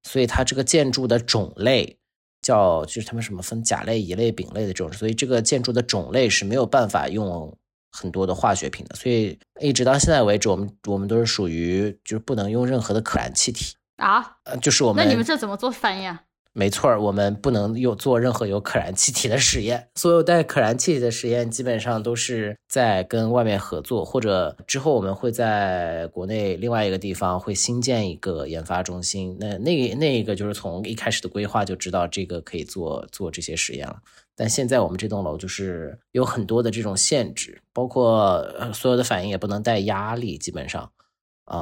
所以它这个建筑的种类叫就是他们什么分甲类、乙类、丙类的这种，所以这个建筑的种类是没有办法用很多的化学品的，所以一直到现在为止，我们我们都是属于就是不能用任何的可燃气体。啊，呃，就是我们那你们这怎么做反应？没错我们不能有做任何有可燃气体的实验。所有带可燃气体的实验，基本上都是在跟外面合作，或者之后我们会在国内另外一个地方会新建一个研发中心。那那那一个就是从一开始的规划就知道这个可以做做这些实验了。但现在我们这栋楼就是有很多的这种限制，包括所有的反应也不能带压力，基本上，啊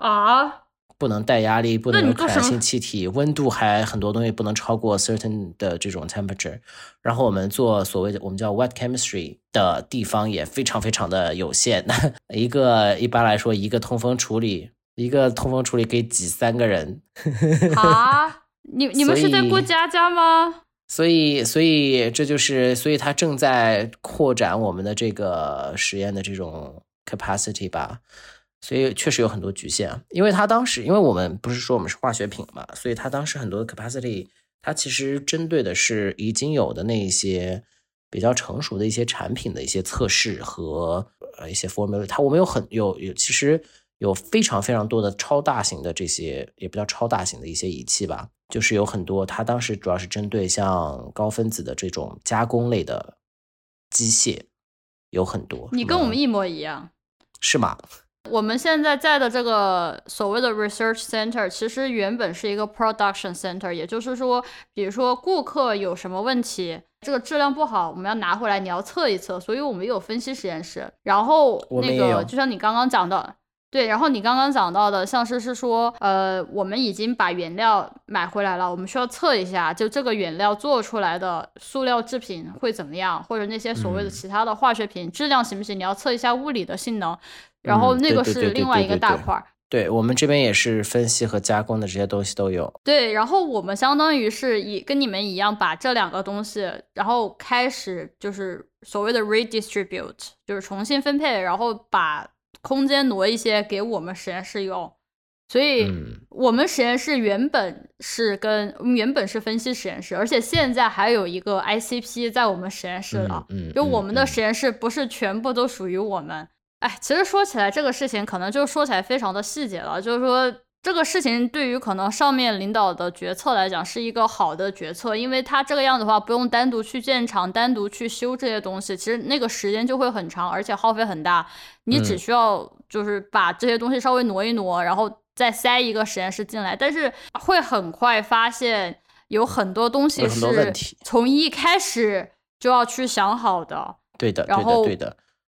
啊。不能带压力，不能有可燃性气体，温度还很多东西不能超过 certain 的这种 temperature。然后我们做所谓的我们叫 wet chemistry 的地方也非常非常的有限。一个一般来说一个通风处理，一个通风处理可以挤三个人。啊，你 你们是在过家家吗？所以所以这就是所以它正在扩展我们的这个实验的这种 capacity 吧。所以确实有很多局限。因为它当时，因为我们不是说我们是化学品嘛，所以它当时很多的 capacity，它其实针对的是已经有的那一些比较成熟的一些产品的一些测试和呃一些 formula。它我们有很有有其实有非常非常多的超大型的这些也不叫超大型的一些仪器吧，就是有很多它当时主要是针对像高分子的这种加工类的机械有很多。你跟我们一模一样。是吗？我们现在在的这个所谓的 research center，其实原本是一个 production center，也就是说，比如说顾客有什么问题，这个质量不好，我们要拿回来，你要测一测，所以我们有分析实验室。然后那个就像你刚刚讲的，对，然后你刚刚讲到的，像是是说，呃，我们已经把原料买回来了，我们需要测一下，就这个原料做出来的塑料制品会怎么样，或者那些所谓的其他的化学品质量行不行？你要测一下物理的性能。然后那个是另外一个大块儿，对我们这边也是分析和加工的这些东西都有。对，然后我们相当于是以跟你们一样，把这两个东西，然后开始就是所谓的 redistribute，就是重新分配，然后把空间挪一些给我们实验室用。所以我们实验室原本是跟原本是分析实验室，而且现在还有一个 ICP 在我们实验室了。嗯，就我们的实验室不是全部都属于我们。哎，其实说起来这个事情，可能就说起来非常的细节了。就是说，这个事情对于可能上面领导的决策来讲，是一个好的决策，因为他这个样子的话，不用单独去建厂，单独去修这些东西，其实那个时间就会很长，而且耗费很大。你只需要就是把这些东西稍微挪一挪，然后再塞一个实验室进来，但是会很快发现有很多东西是从一开始就要去想好的。对的，然后对的。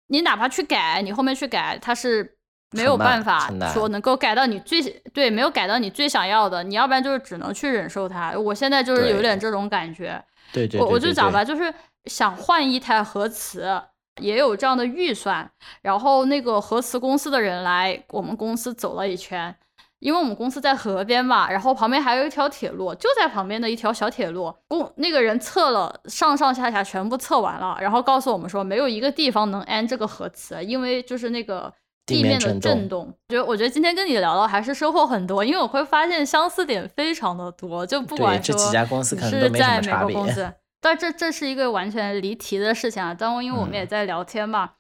你哪怕去改，你后面去改，它是没有办法说能够改到你最对，没有改到你最想要的，你要不然就是只能去忍受它。我现在就是有点这种感觉。对对，我我就讲吧，就是想换一台核磁，也有这样的预算，然后那个核磁公司的人来我们公司走了一圈。因为我们公司在河边嘛，然后旁边还有一条铁路，就在旁边的一条小铁路。公那个人测了上上下下全部测完了，然后告诉我们说没有一个地方能安这个核磁，因为就是那个地面的震动。觉得我觉得今天跟你聊聊还是收获很多，因为我会发现相似点非常的多。就不管说这几家公司。但这这是一个完全离题的事情啊。但因为我们也在聊天嘛，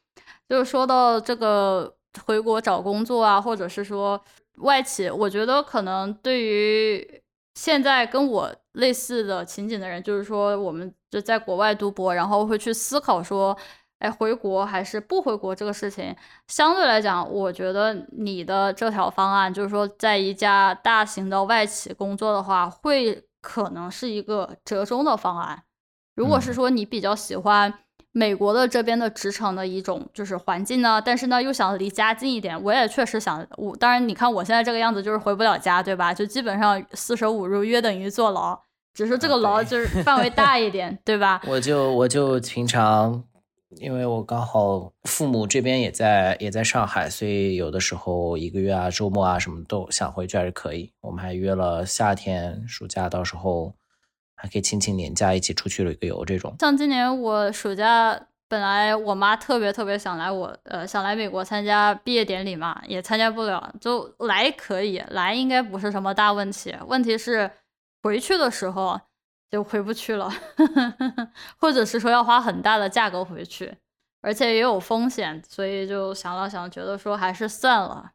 就是说到这个回国找工作啊，或者是说。外企，我觉得可能对于现在跟我类似的情景的人，就是说，我们就在国外读博，然后会去思考说，哎，回国还是不回国这个事情。相对来讲，我觉得你的这条方案，就是说，在一家大型的外企工作的话，会可能是一个折中的方案。如果是说你比较喜欢。美国的这边的职场的一种就是环境呢，但是呢又想离家近一点，我也确实想我。当然，你看我现在这个样子就是回不了家，对吧？就基本上四舍五入约等于坐牢，只是这个牢就是范围大一点，对吧？我就我就平常，因为我刚好父母这边也在也在上海，所以有的时候一个月啊、周末啊什么都想回去还是可以。我们还约了夏天暑假，到时候。还可以亲亲年假一起出去旅个游，这种。像今年我暑假本来我妈特别特别想来我呃想来美国参加毕业典礼嘛，也参加不了，就来可以来，应该不是什么大问题。问题是回去的时候就回不去了，或者是说要花很大的价格回去，而且也有风险，所以就想了想，觉得说还是算了。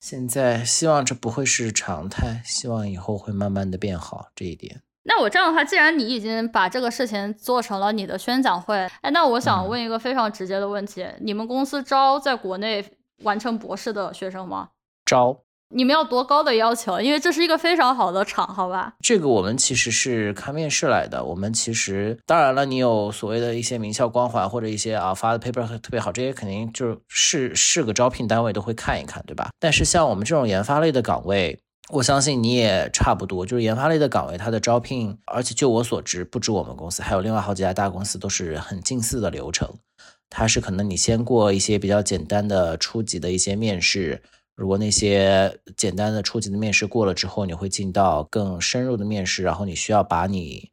现在希望这不会是常态，希望以后会慢慢的变好这一点。那我这样的话，既然你已经把这个事情做成了你的宣讲会，哎，那我想问一个非常直接的问题：你们公司招在国内完成博士的学生吗？招。你们要多高的要求？因为这是一个非常好的厂，好吧？这个我们其实是看面试来的。我们其实当然了，你有所谓的一些名校光环或者一些啊发的 paper 特别好，这些肯定就是是个招聘单位都会看一看，对吧？但是像我们这种研发类的岗位。我相信你也差不多，就是研发类的岗位，它的招聘，而且就我所知，不止我们公司，还有另外好几家大公司都是很近似的流程。它是可能你先过一些比较简单的初级的一些面试，如果那些简单的初级的面试过了之后，你会进到更深入的面试，然后你需要把你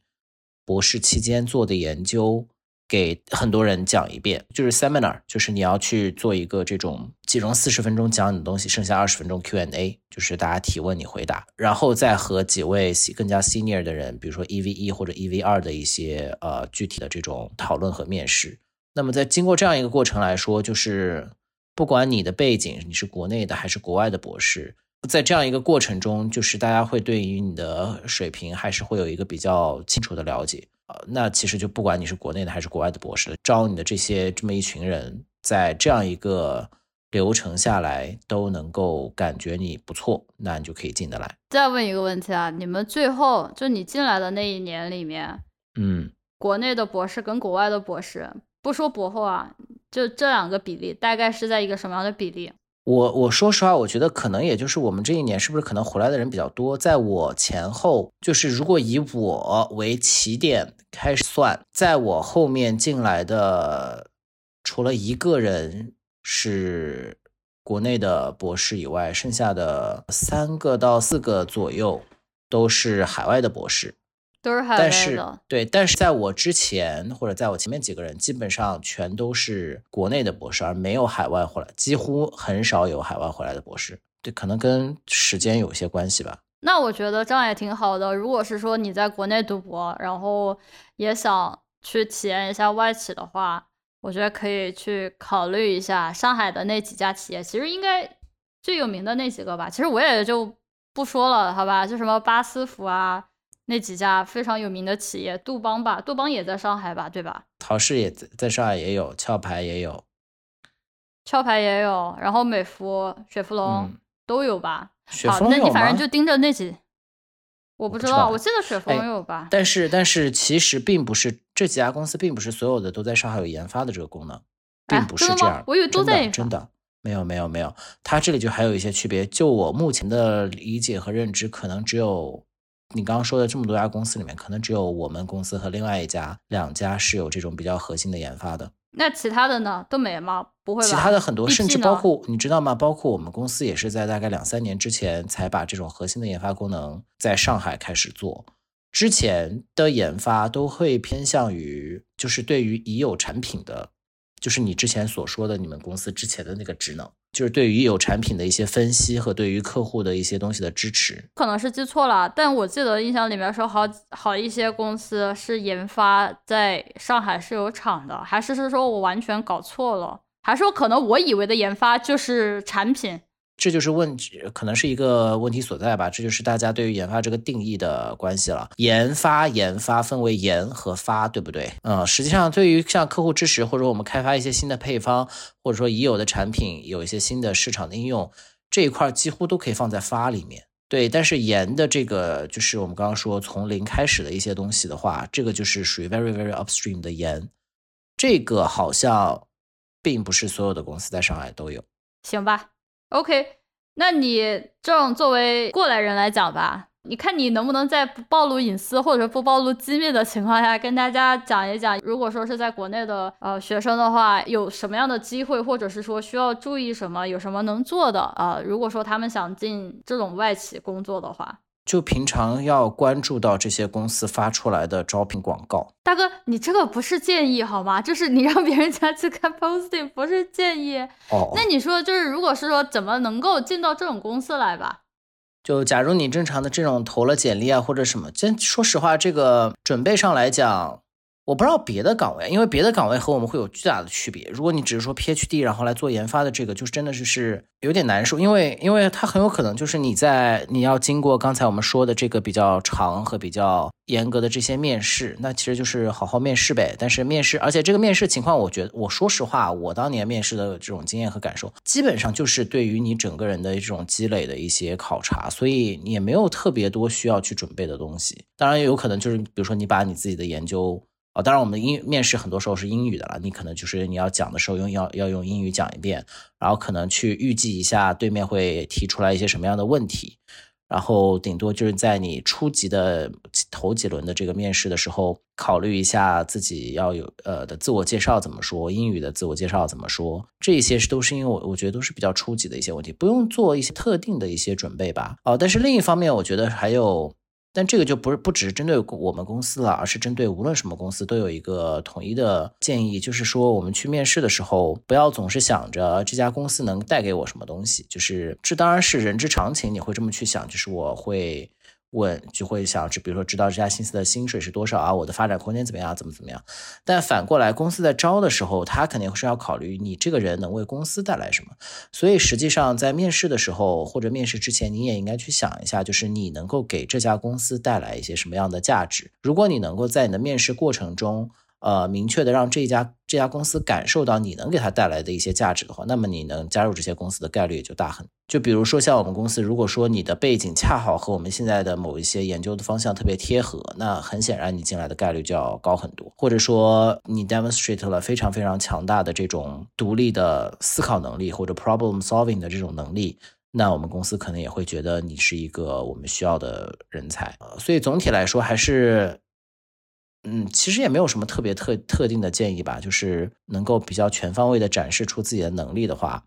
博士期间做的研究给很多人讲一遍，就是 seminar，就是你要去做一个这种其中四十分钟讲你的东西，剩下二十分钟 Q&A，就是大家提问你回答，然后再和几位更加 senior 的人，比如说 E V 一或者 E V 二的一些呃具体的这种讨论和面试。那么在经过这样一个过程来说，就是不管你的背景你是国内的还是国外的博士，在这样一个过程中，就是大家会对于你的水平还是会有一个比较清楚的了解。呃，那其实就不管你是国内的还是国外的博士，招你的这些这么一群人，在这样一个流程下来都能够感觉你不错，那你就可以进得来。再问一个问题啊，你们最后就你进来的那一年里面，嗯，国内的博士跟国外的博士。不说博后啊，就这两个比例大概是在一个什么样的比例？我我说实话，我觉得可能也就是我们这一年是不是可能回来的人比较多？在我前后，就是如果以我为起点开始算，在我后面进来的，除了一个人是国内的博士以外，剩下的三个到四个左右都是海外的博士。都是海外的，对，但是在我之前或者在我前面几个人，基本上全都是国内的博士，而没有海外回来，几乎很少有海外回来的博士。对，可能跟时间有些关系吧。那我觉得这样也挺好的。如果是说你在国内读博，然后也想去体验一下外企的话，我觉得可以去考虑一下上海的那几家企业，其实应该最有名的那几个吧。其实我也就不说了，好吧？就什么巴斯夫啊。那几家非常有名的企业，杜邦吧，杜邦也在上海吧，对吧？陶氏也在在上海也有，壳牌也有，壳牌也有，然后美孚、雪佛龙都有吧？雪佛龙那你反正就盯着那几，我不知道，我记得雪佛龙有吧？但是但是其实并不是这几家公司，并不是所有的都在上海有研发的这个功能，并不是这样。我以为都在，真的没有没有没有，它这里就还有一些区别。就我目前的理解和认知，可能只有。你刚刚说的这么多家公司里面，可能只有我们公司和另外一家两家是有这种比较核心的研发的。那其他的呢？都没吗？不会吧？其他的很多，甚至包括你知道吗？包括我们公司也是在大概两三年之前才把这种核心的研发功能在上海开始做。之前的研发都会偏向于，就是对于已有产品的，就是你之前所说的你们公司之前的那个职能。就是对于有产品的一些分析和对于客户的一些东西的支持，可能是记错了，但我记得印象里面说好好一些公司是研发在上海是有厂的，还是是说我完全搞错了，还是说可能我以为的研发就是产品？这就是问，可能是一个问题所在吧。这就是大家对于研发这个定义的关系了。研发研发分为研和发，对不对？嗯，实际上对于像客户支持或者我们开发一些新的配方，或者说已有的产品有一些新的市场的应用这一块，几乎都可以放在发里面。对，但是研的这个就是我们刚刚说从零开始的一些东西的话，这个就是属于 very very upstream 的研。这个好像并不是所有的公司在上海都有。行吧。OK，那你这种作为过来人来讲吧，你看你能不能在不暴露隐私或者不暴露机密的情况下，跟大家讲一讲，如果说是在国内的呃学生的话，有什么样的机会，或者是说需要注意什么，有什么能做的啊？如果说他们想进这种外企工作的话。就平常要关注到这些公司发出来的招聘广告。大哥，你这个不是建议好吗？就是你让别人家去看 posting，不是建议。哦。那你说，就是如果是说怎么能够进到这种公司来吧？就假如你正常的这种投了简历啊，或者什么，真说实话，这个准备上来讲。我不知道别的岗位，因为别的岗位和我们会有巨大的区别。如果你只是说 PhD 然后来做研发的这个，就是真的是是有点难受，因为因为它很有可能就是你在你要经过刚才我们说的这个比较长和比较严格的这些面试，那其实就是好好面试呗。但是面试，而且这个面试情况，我觉得我说实话，我当年面试的这种经验和感受，基本上就是对于你整个人的这种积累的一些考察，所以也没有特别多需要去准备的东西。当然也有可能就是比如说你把你自己的研究。哦，当然，我们的英面试很多时候是英语的了，你可能就是你要讲的时候用要要用英语讲一遍，然后可能去预计一下对面会提出来一些什么样的问题，然后顶多就是在你初级的头几轮的这个面试的时候，考虑一下自己要有呃的自我介绍怎么说，英语的自我介绍怎么说，这些是都是因为我我觉得都是比较初级的一些问题，不用做一些特定的一些准备吧。哦，但是另一方面，我觉得还有。但这个就不是不只是针对我们公司了，而是针对无论什么公司都有一个统一的建议，就是说我们去面试的时候，不要总是想着这家公司能带给我什么东西，就是这当然是人之常情，你会这么去想，就是我会。问就会想，就比如说知道这家公司的薪水是多少啊，我的发展空间怎么样，怎么怎么样。但反过来，公司在招的时候，他肯定是要考虑你这个人能为公司带来什么。所以实际上在面试的时候或者面试之前，你也应该去想一下，就是你能够给这家公司带来一些什么样的价值。如果你能够在你的面试过程中，呃，明确的让这家这家公司感受到你能给他带来的一些价值的话，那么你能加入这些公司的概率也就大很。就比如说像我们公司，如果说你的背景恰好和我们现在的某一些研究的方向特别贴合，那很显然你进来的概率就要高很多。或者说你 demonstrate 了非常非常强大的这种独立的思考能力或者 problem solving 的这种能力，那我们公司可能也会觉得你是一个我们需要的人才。所以总体来说还是。嗯，其实也没有什么特别特特定的建议吧，就是能够比较全方位的展示出自己的能力的话，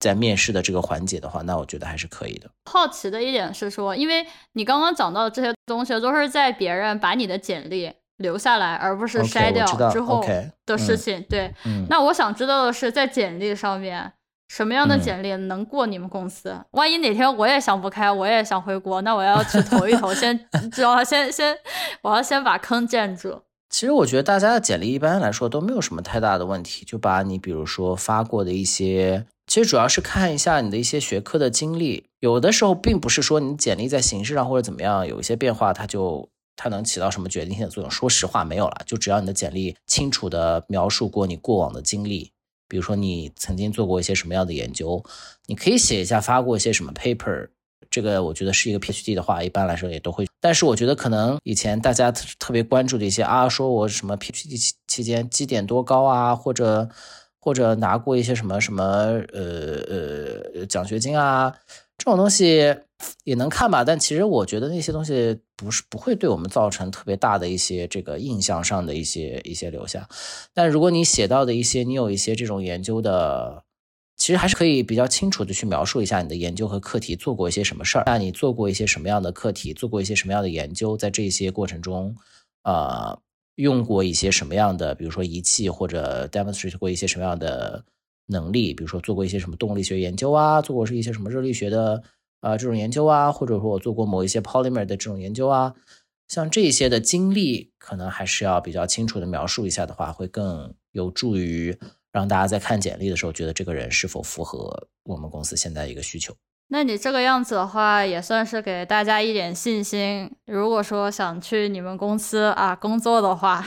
在面试的这个环节的话，那我觉得还是可以的。好奇的一点是说，因为你刚刚讲到的这些东西都是在别人把你的简历留下来，而不是筛掉之后的事情。对，那我想知道的是，在简历上面，什么样的简历能过你们公司？万一哪天我也想不开，我也想回国，那我要去投一投，先知道先先，我要先把坑建住。其实我觉得大家的简历一般来说都没有什么太大的问题，就把你比如说发过的一些，其实主要是看一下你的一些学科的经历。有的时候并不是说你简历在形式上或者怎么样有一些变化，它就它能起到什么决定性的作用。说实话没有了，就只要你的简历清楚的描述过你过往的经历，比如说你曾经做过一些什么样的研究，你可以写一下发过一些什么 paper。这个我觉得是一个 PhD 的话，一般来说也都会。但是我觉得可能以前大家特别关注的一些啊，说我什么 PhD 期期间绩点多高啊，或者或者拿过一些什么什么呃呃奖学金啊，这种东西也能看吧。但其实我觉得那些东西不是不会对我们造成特别大的一些这个印象上的一些一些留下。但如果你写到的一些，你有一些这种研究的。其实还是可以比较清楚的去描述一下你的研究和课题做过一些什么事儿，那你做过一些什么样的课题，做过一些什么样的研究，在这些过程中，呃，用过一些什么样的，比如说仪器或者 demonstrate 过一些什么样的能力，比如说做过一些什么动力学研究啊，做过是一些什么热力学的啊这种研究啊，或者说我做过某一些 polymer 的这种研究啊，像这些的经历，可能还是要比较清楚的描述一下的话，会更有助于。让大家在看简历的时候，觉得这个人是否符合我们公司现在一个需求。那你这个样子的话，也算是给大家一点信心。如果说想去你们公司啊工作的话，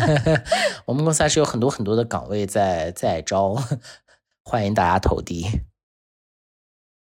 我们公司还是有很多很多的岗位在在招，欢迎大家投递。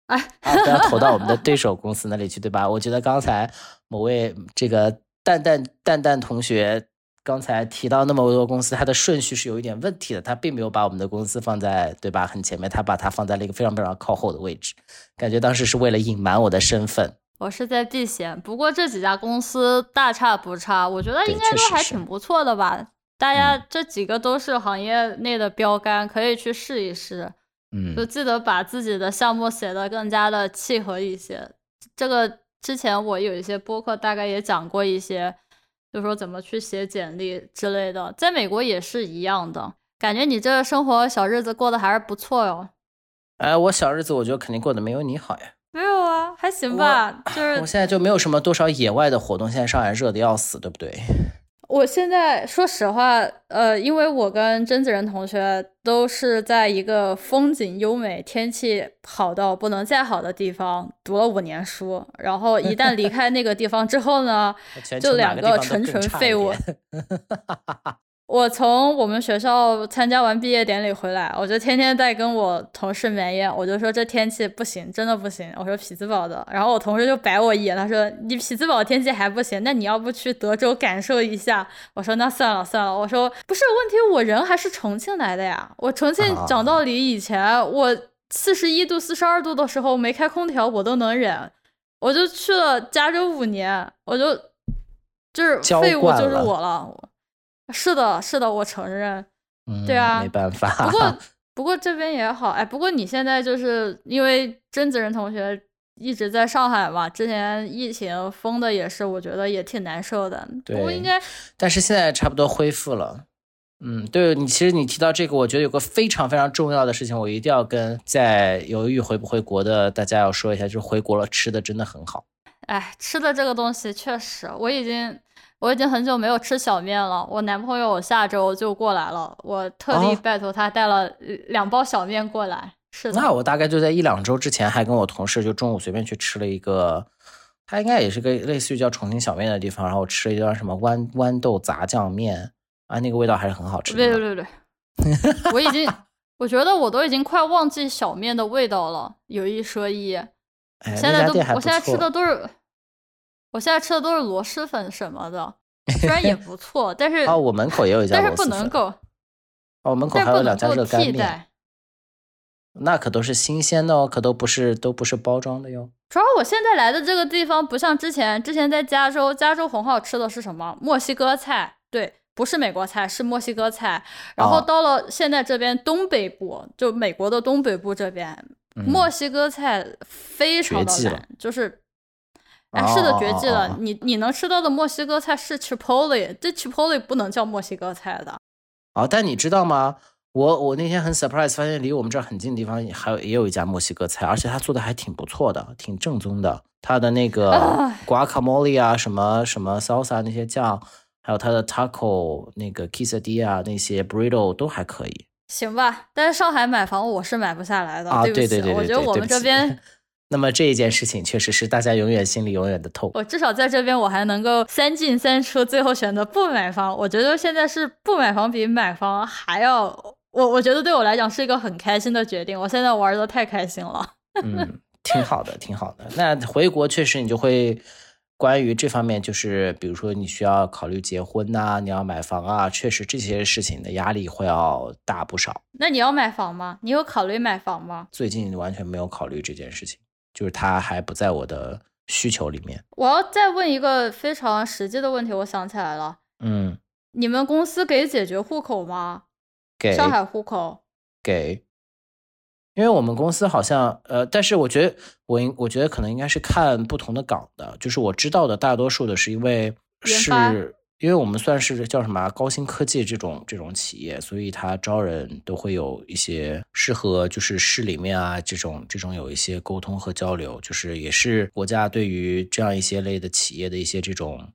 哎，不要投到我们的 对手公司那里去，对吧？我觉得刚才某位这个蛋蛋蛋蛋同学。刚才提到那么多公司，它的顺序是有一点问题的，它并没有把我们的公司放在对吧很前面，它把它放在了一个非常非常靠后的位置，感觉当时是为了隐瞒我的身份。我是在避嫌，不过这几家公司大差不差，我觉得应该都还挺不错的吧。大家这几个都是行业内的标杆，可以去试一试。嗯，就记得把自己的项目写得更加的契合一些。这个之前我有一些播客大概也讲过一些。就说怎么去写简历之类的，在美国也是一样的。感觉你这生活小日子过得还是不错哟。哎，我小日子我觉得肯定过得没有你好呀。没有啊，还行吧。就是我现在就没有什么多少野外的活动，现在上海热的要死，对不对？我现在说实话，呃，因为我跟甄子仁同学都是在一个风景优美、天气好到不能再好的地方读了五年书，然后一旦离开那个地方之后呢，就两个纯纯废物。我从我们学校参加完毕业典礼回来，我就天天在跟我同事埋怨，我就说这天气不行，真的不行。我说匹兹堡的，然后我同事就白我一眼，他说你匹兹堡天气还不行，那你要不去德州感受一下？我说那算了算了，我说不是问题，我人还是重庆来的呀，我重庆讲道理，以前我四十一度、四十二度的时候没开空调我都能忍，我就去了加州五年，我就就是废物就是我了。是的，是的，我承认，对啊，没办法。不过，不过这边也好，哎，不过你现在就是因为甄子仁同学一直在上海嘛，之前疫情封的也是，我觉得也挺难受的。不过应该，但是现在差不多恢复了。嗯，对你，其实你提到这个，我觉得有个非常非常重要的事情，我一定要跟在犹豫回不回国的大家要说一下，就是回国了吃的真的很好。哎，吃的这个东西确实，我已经我已经很久没有吃小面了。我男朋友下周就过来了，我特地拜托他带了两包小面过来。是的，那我大概就在一两周之前，还跟我同事就中午随便去吃了一个，他应该也是个类似于叫重庆小面的地方，然后吃了一段什么豌豌豆杂酱面。啊，那个味道还是很好吃的。对对对对，我已经，我觉得我都已经快忘记小面的味道了。有一说一，现在都，我现在吃的都是，我现在吃的都是螺蛳粉什么的，虽然也不 错，但是哦，我门口也有一家，但是不能够。哦，我门口还有两家热干面，那可都是新鲜的哦，可都不是都不是包装的哟。主要我现在来的这个地方不像之前，之前在加州，加州很好吃的是什么？墨西哥菜，对。不是美国菜，是墨西哥菜。然后到了现在这边东北部，就美国的东北部这边，墨西哥菜非常的难，就是，哎，是的，绝迹了。你你能吃到的墨西哥菜是 Chipotle，这 Chipotle 不能叫墨西哥菜的。哦，但你知道吗？我我那天很 surprise，发现离我们这儿很近的地方还有也有一家墨西哥菜，而且他做的还挺不错的，挺正宗的。他的那个 guacamole 啊，什么什么 salsa 那些酱。还有他的 taco 那个 quesadilla 那些 burrito 都还可以，行吧。但是上海买房我是买不下来的啊，对对对对，我觉得我们这边，那么这一件事情确实是大家永远心里永远的痛。我至少在这边我还能够三进三出，最后选择不买房。我觉得现在是不买房比买房还要，我我觉得对我来讲是一个很开心的决定。我现在玩的太开心了，嗯，挺好的，挺好的。那回国确实你就会。关于这方面，就是比如说你需要考虑结婚呐，你要买房啊，确实这些事情的压力会要大不少。那你要买房吗？你有考虑买房吗？最近完全没有考虑这件事情，就是它还不在我的需求里面。我要再问一个非常实际的问题，我想起来了，嗯，你们公司给解决户口吗？给上海户口给。因为我们公司好像，呃，但是我觉得我应，我觉得可能应该是看不同的岗的，就是我知道的大多数的是因为是，因为我们算是叫什么高新科技这种这种企业，所以他招人都会有一些适合就是市里面啊这种这种有一些沟通和交流，就是也是国家对于这样一些类的企业的一些这种。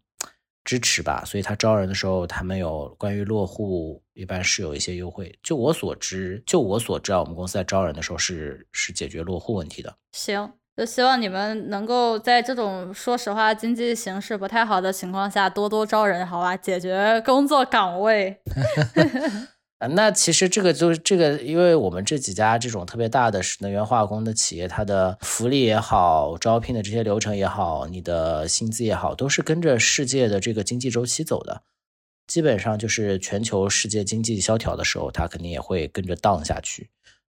支持吧，所以他招人的时候，他们有关于落户，一般是有一些优惠。就我所知，就我所知啊，我们公司在招人的时候是是解决落户问题的。行，就希望你们能够在这种说实话经济形势不太好的情况下多多招人，好吧，解决工作岗位。那其实这个就是这个，因为我们这几家这种特别大的能源化工的企业，它的福利也好，招聘的这些流程也好，你的薪资也好，都是跟着世界的这个经济周期走的。基本上就是全球世界经济萧条的时候，它肯定也会跟着荡下去；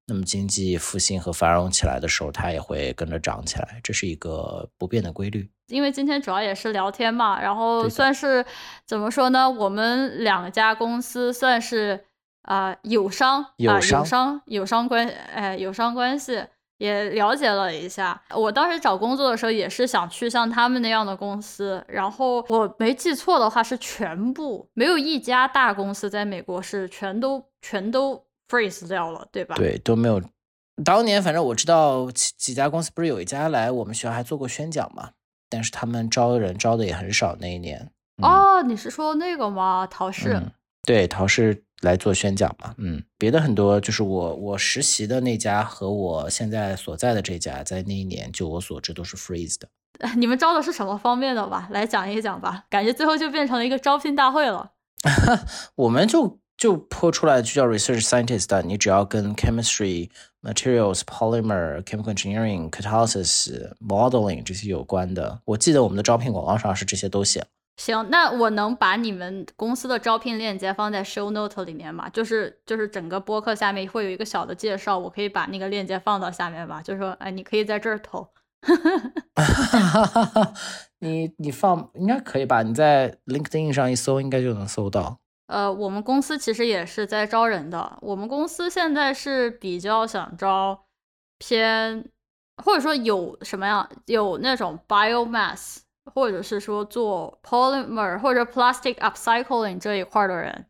那么经济复兴和繁荣起来的时候，它也会跟着涨起来。这是一个不变的规律。因为今天主要也是聊天嘛，然后算是怎么说呢？我们两家公司算是。啊，友商啊，友商，友商关，哎，友商关系也了解了一下。我当时找工作的时候也是想去像他们那样的公司，然后我没记错的话是全部没有一家大公司在美国是全都全都 freeze 掉了，对吧？对，都没有。当年反正我知道几几家公司，不是有一家来我们学校还做过宣讲嘛？但是他们招人招的也很少那一年。哦，你是说那个吗？陶氏？对，陶氏。来做宣讲嘛，嗯，别的很多就是我我实习的那家和我现在所在的这家，在那一年，就我所知都是 freeze 的。你们招的是什么方面的吧？来讲一讲吧，感觉最后就变成了一个招聘大会了。我们就就泼出来就叫 research scientist，你只要跟 chemistry、materials、polymer、chemical engineering、catalysis、modeling 这些有关的，我记得我们的招聘广告上是这些都写。行，那我能把你们公司的招聘链接放在 show note 里面吗？就是就是整个播客下面会有一个小的介绍，我可以把那个链接放到下面吧。就是说，哎，你可以在这儿投。你你放应该可以吧？你在 LinkedIn 上一搜，应该就能搜到。呃，我们公司其实也是在招人的。我们公司现在是比较想招偏或者说有什么样有那种 biomass，或者是说做 polymer 或者 plastic upcycling 这一块的人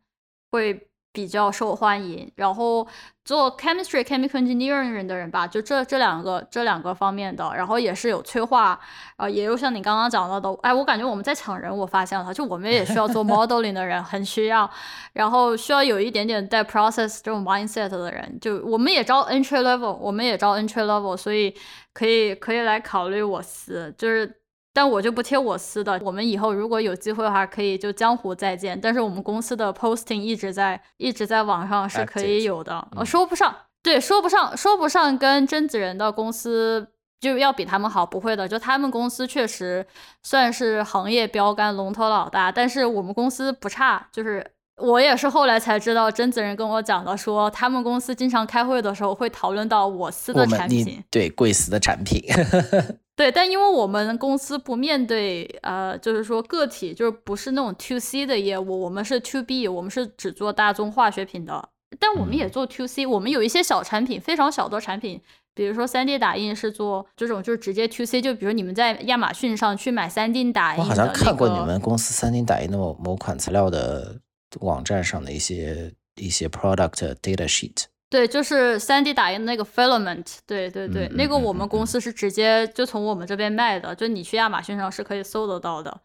会。比较受欢迎，然后做 chemistry chemical engineering 的人吧，就这这两个这两个方面的，然后也是有催化，呃，也有像你刚刚讲到的，哎，我感觉我们在抢人，我发现了，就我们也需要做 modeling 的人，很需要，然后需要有一点点带 process 这种 mindset 的人，就我们也招 entry level，我们也招 entry level，所以可以可以来考虑我司，就是。但我就不贴我司的。我们以后如果有机会的话，可以就江湖再见。但是我们公司的 posting 一直在一直在网上是可以有的。呃，说不上，对，说不上，说不上跟甄子仁的公司就要比他们好，不会的。就他们公司确实算是行业标杆、龙头老大，但是我们公司不差。就是我也是后来才知道，甄子仁跟我讲的，说他们公司经常开会的时候会讨论到我司的产品，对贵司的产品。对，但因为我们公司不面对呃，就是说个体，就是不是那种 to C 的业务，我们是 to B，我们是只做大宗化学品的。但我们也做 to C，我们有一些小产品，非常小的产品，比如说 3D 打印是做这种，就是直接 to C，就比如你们在亚马逊上去买 3D 打印，我好像看过你们公司 3D 打印的某某款材料的网站上的一些一些 product data sheet。对，就是三 D 打印的那个 filament，对对对，那个我们公司是直接就从我们这边卖的，就你去亚马逊上是可以搜得到的。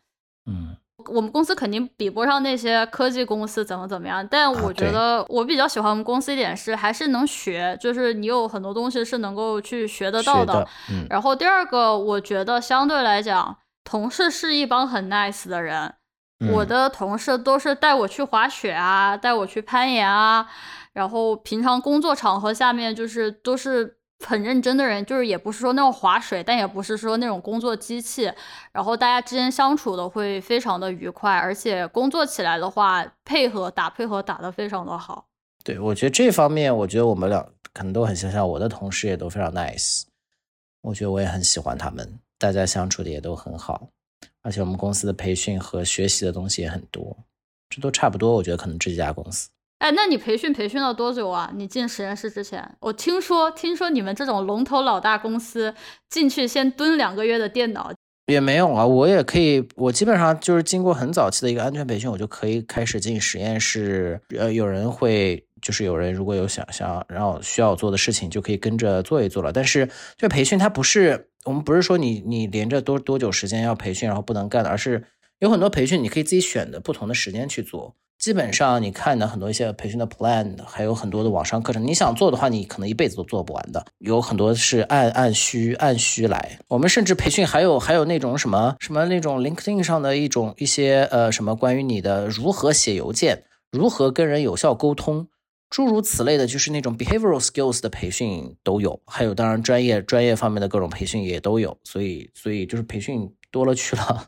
嗯，我们公司肯定比不上那些科技公司怎么怎么样，但我觉得我比较喜欢我们公司一点是还是能学，就是你有很多东西是能够去学得到的。嗯。然后第二个，我觉得相对来讲，同事是一帮很 nice 的人。我的同事都是带我去滑雪啊，带我去攀岩啊。然后平常工作场合下面就是都是很认真的人，就是也不是说那种划水，但也不是说那种工作机器。然后大家之间相处的会非常的愉快，而且工作起来的话，配合打配合打得非常的好。对，我觉得这方面，我觉得我们俩可能都很相像。我的同事也都非常 nice，我觉得我也很喜欢他们，大家相处的也都很好。而且我们公司的培训和学习的东西也很多，这都差不多。我觉得可能这几家公司。哎，那你培训培训了多久啊？你进实验室之前，我听说听说你们这种龙头老大公司进去先蹲两个月的电脑，也没有啊。我也可以，我基本上就是经过很早期的一个安全培训，我就可以开始进实验室。呃，有人会就是有人如果有想想然后需要做的事情，就可以跟着做一做了。但是这培训它不是我们不是说你你连着多多久时间要培训然后不能干的，而是有很多培训你可以自己选的不同的时间去做。基本上，你看的很多一些培训的 plan，还有很多的网上课程，你想做的话，你可能一辈子都做不完的。有很多是按按需按需来。我们甚至培训还有还有那种什么什么那种 LinkedIn 上的一种一些呃什么关于你的如何写邮件，如何跟人有效沟通，诸如此类的，就是那种 behavioral skills 的培训都有。还有当然专业专业方面的各种培训也都有。所以所以就是培训多了去了。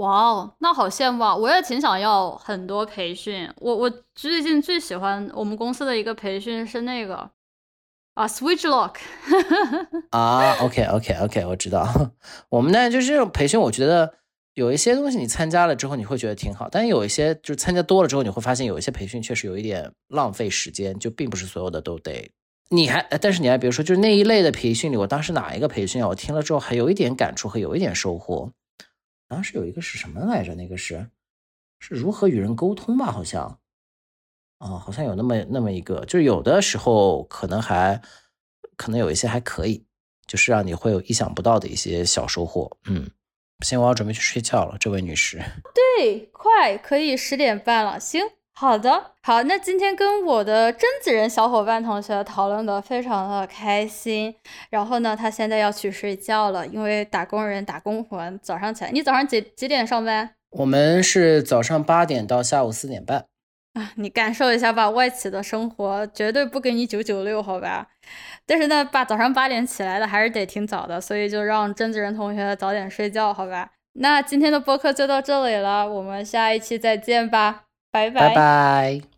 哇哦，那好羡慕啊！我也挺想要很多培训。我我最近最喜欢我们公司的一个培训是那个啊，Switch Lock。啊，OK OK OK，我知道。我们呢就是这种培训，我觉得有一些东西你参加了之后你会觉得挺好，但有一些就是参加多了之后你会发现有一些培训确实有一点浪费时间，就并不是所有的都得。你还但是你还别说，就是那一类的培训里，我当时哪一个培训啊？我听了之后还有一点感触和有一点收获。当时有一个是什么来着？那个是是如何与人沟通吧？好像啊，好像有那么那么一个，就是有的时候可能还可能有一些还可以，就是让你会有意想不到的一些小收获。嗯，行，我要准备去睡觉了，这位女士。对，快可以十点半了。行。好的，好，那今天跟我的甄子仁小伙伴同学讨论的非常的开心。然后呢，他现在要去睡觉了，因为打工人打工魂，早上起来。你早上几几点上班？我们是早上八点到下午四点半。啊，你感受一下吧，外企的生活绝对不给你九九六，好吧？但是呢，八早上八点起来的还是得挺早的，所以就让甄子仁同学早点睡觉，好吧？那今天的播客就到这里了，我们下一期再见吧。拜拜。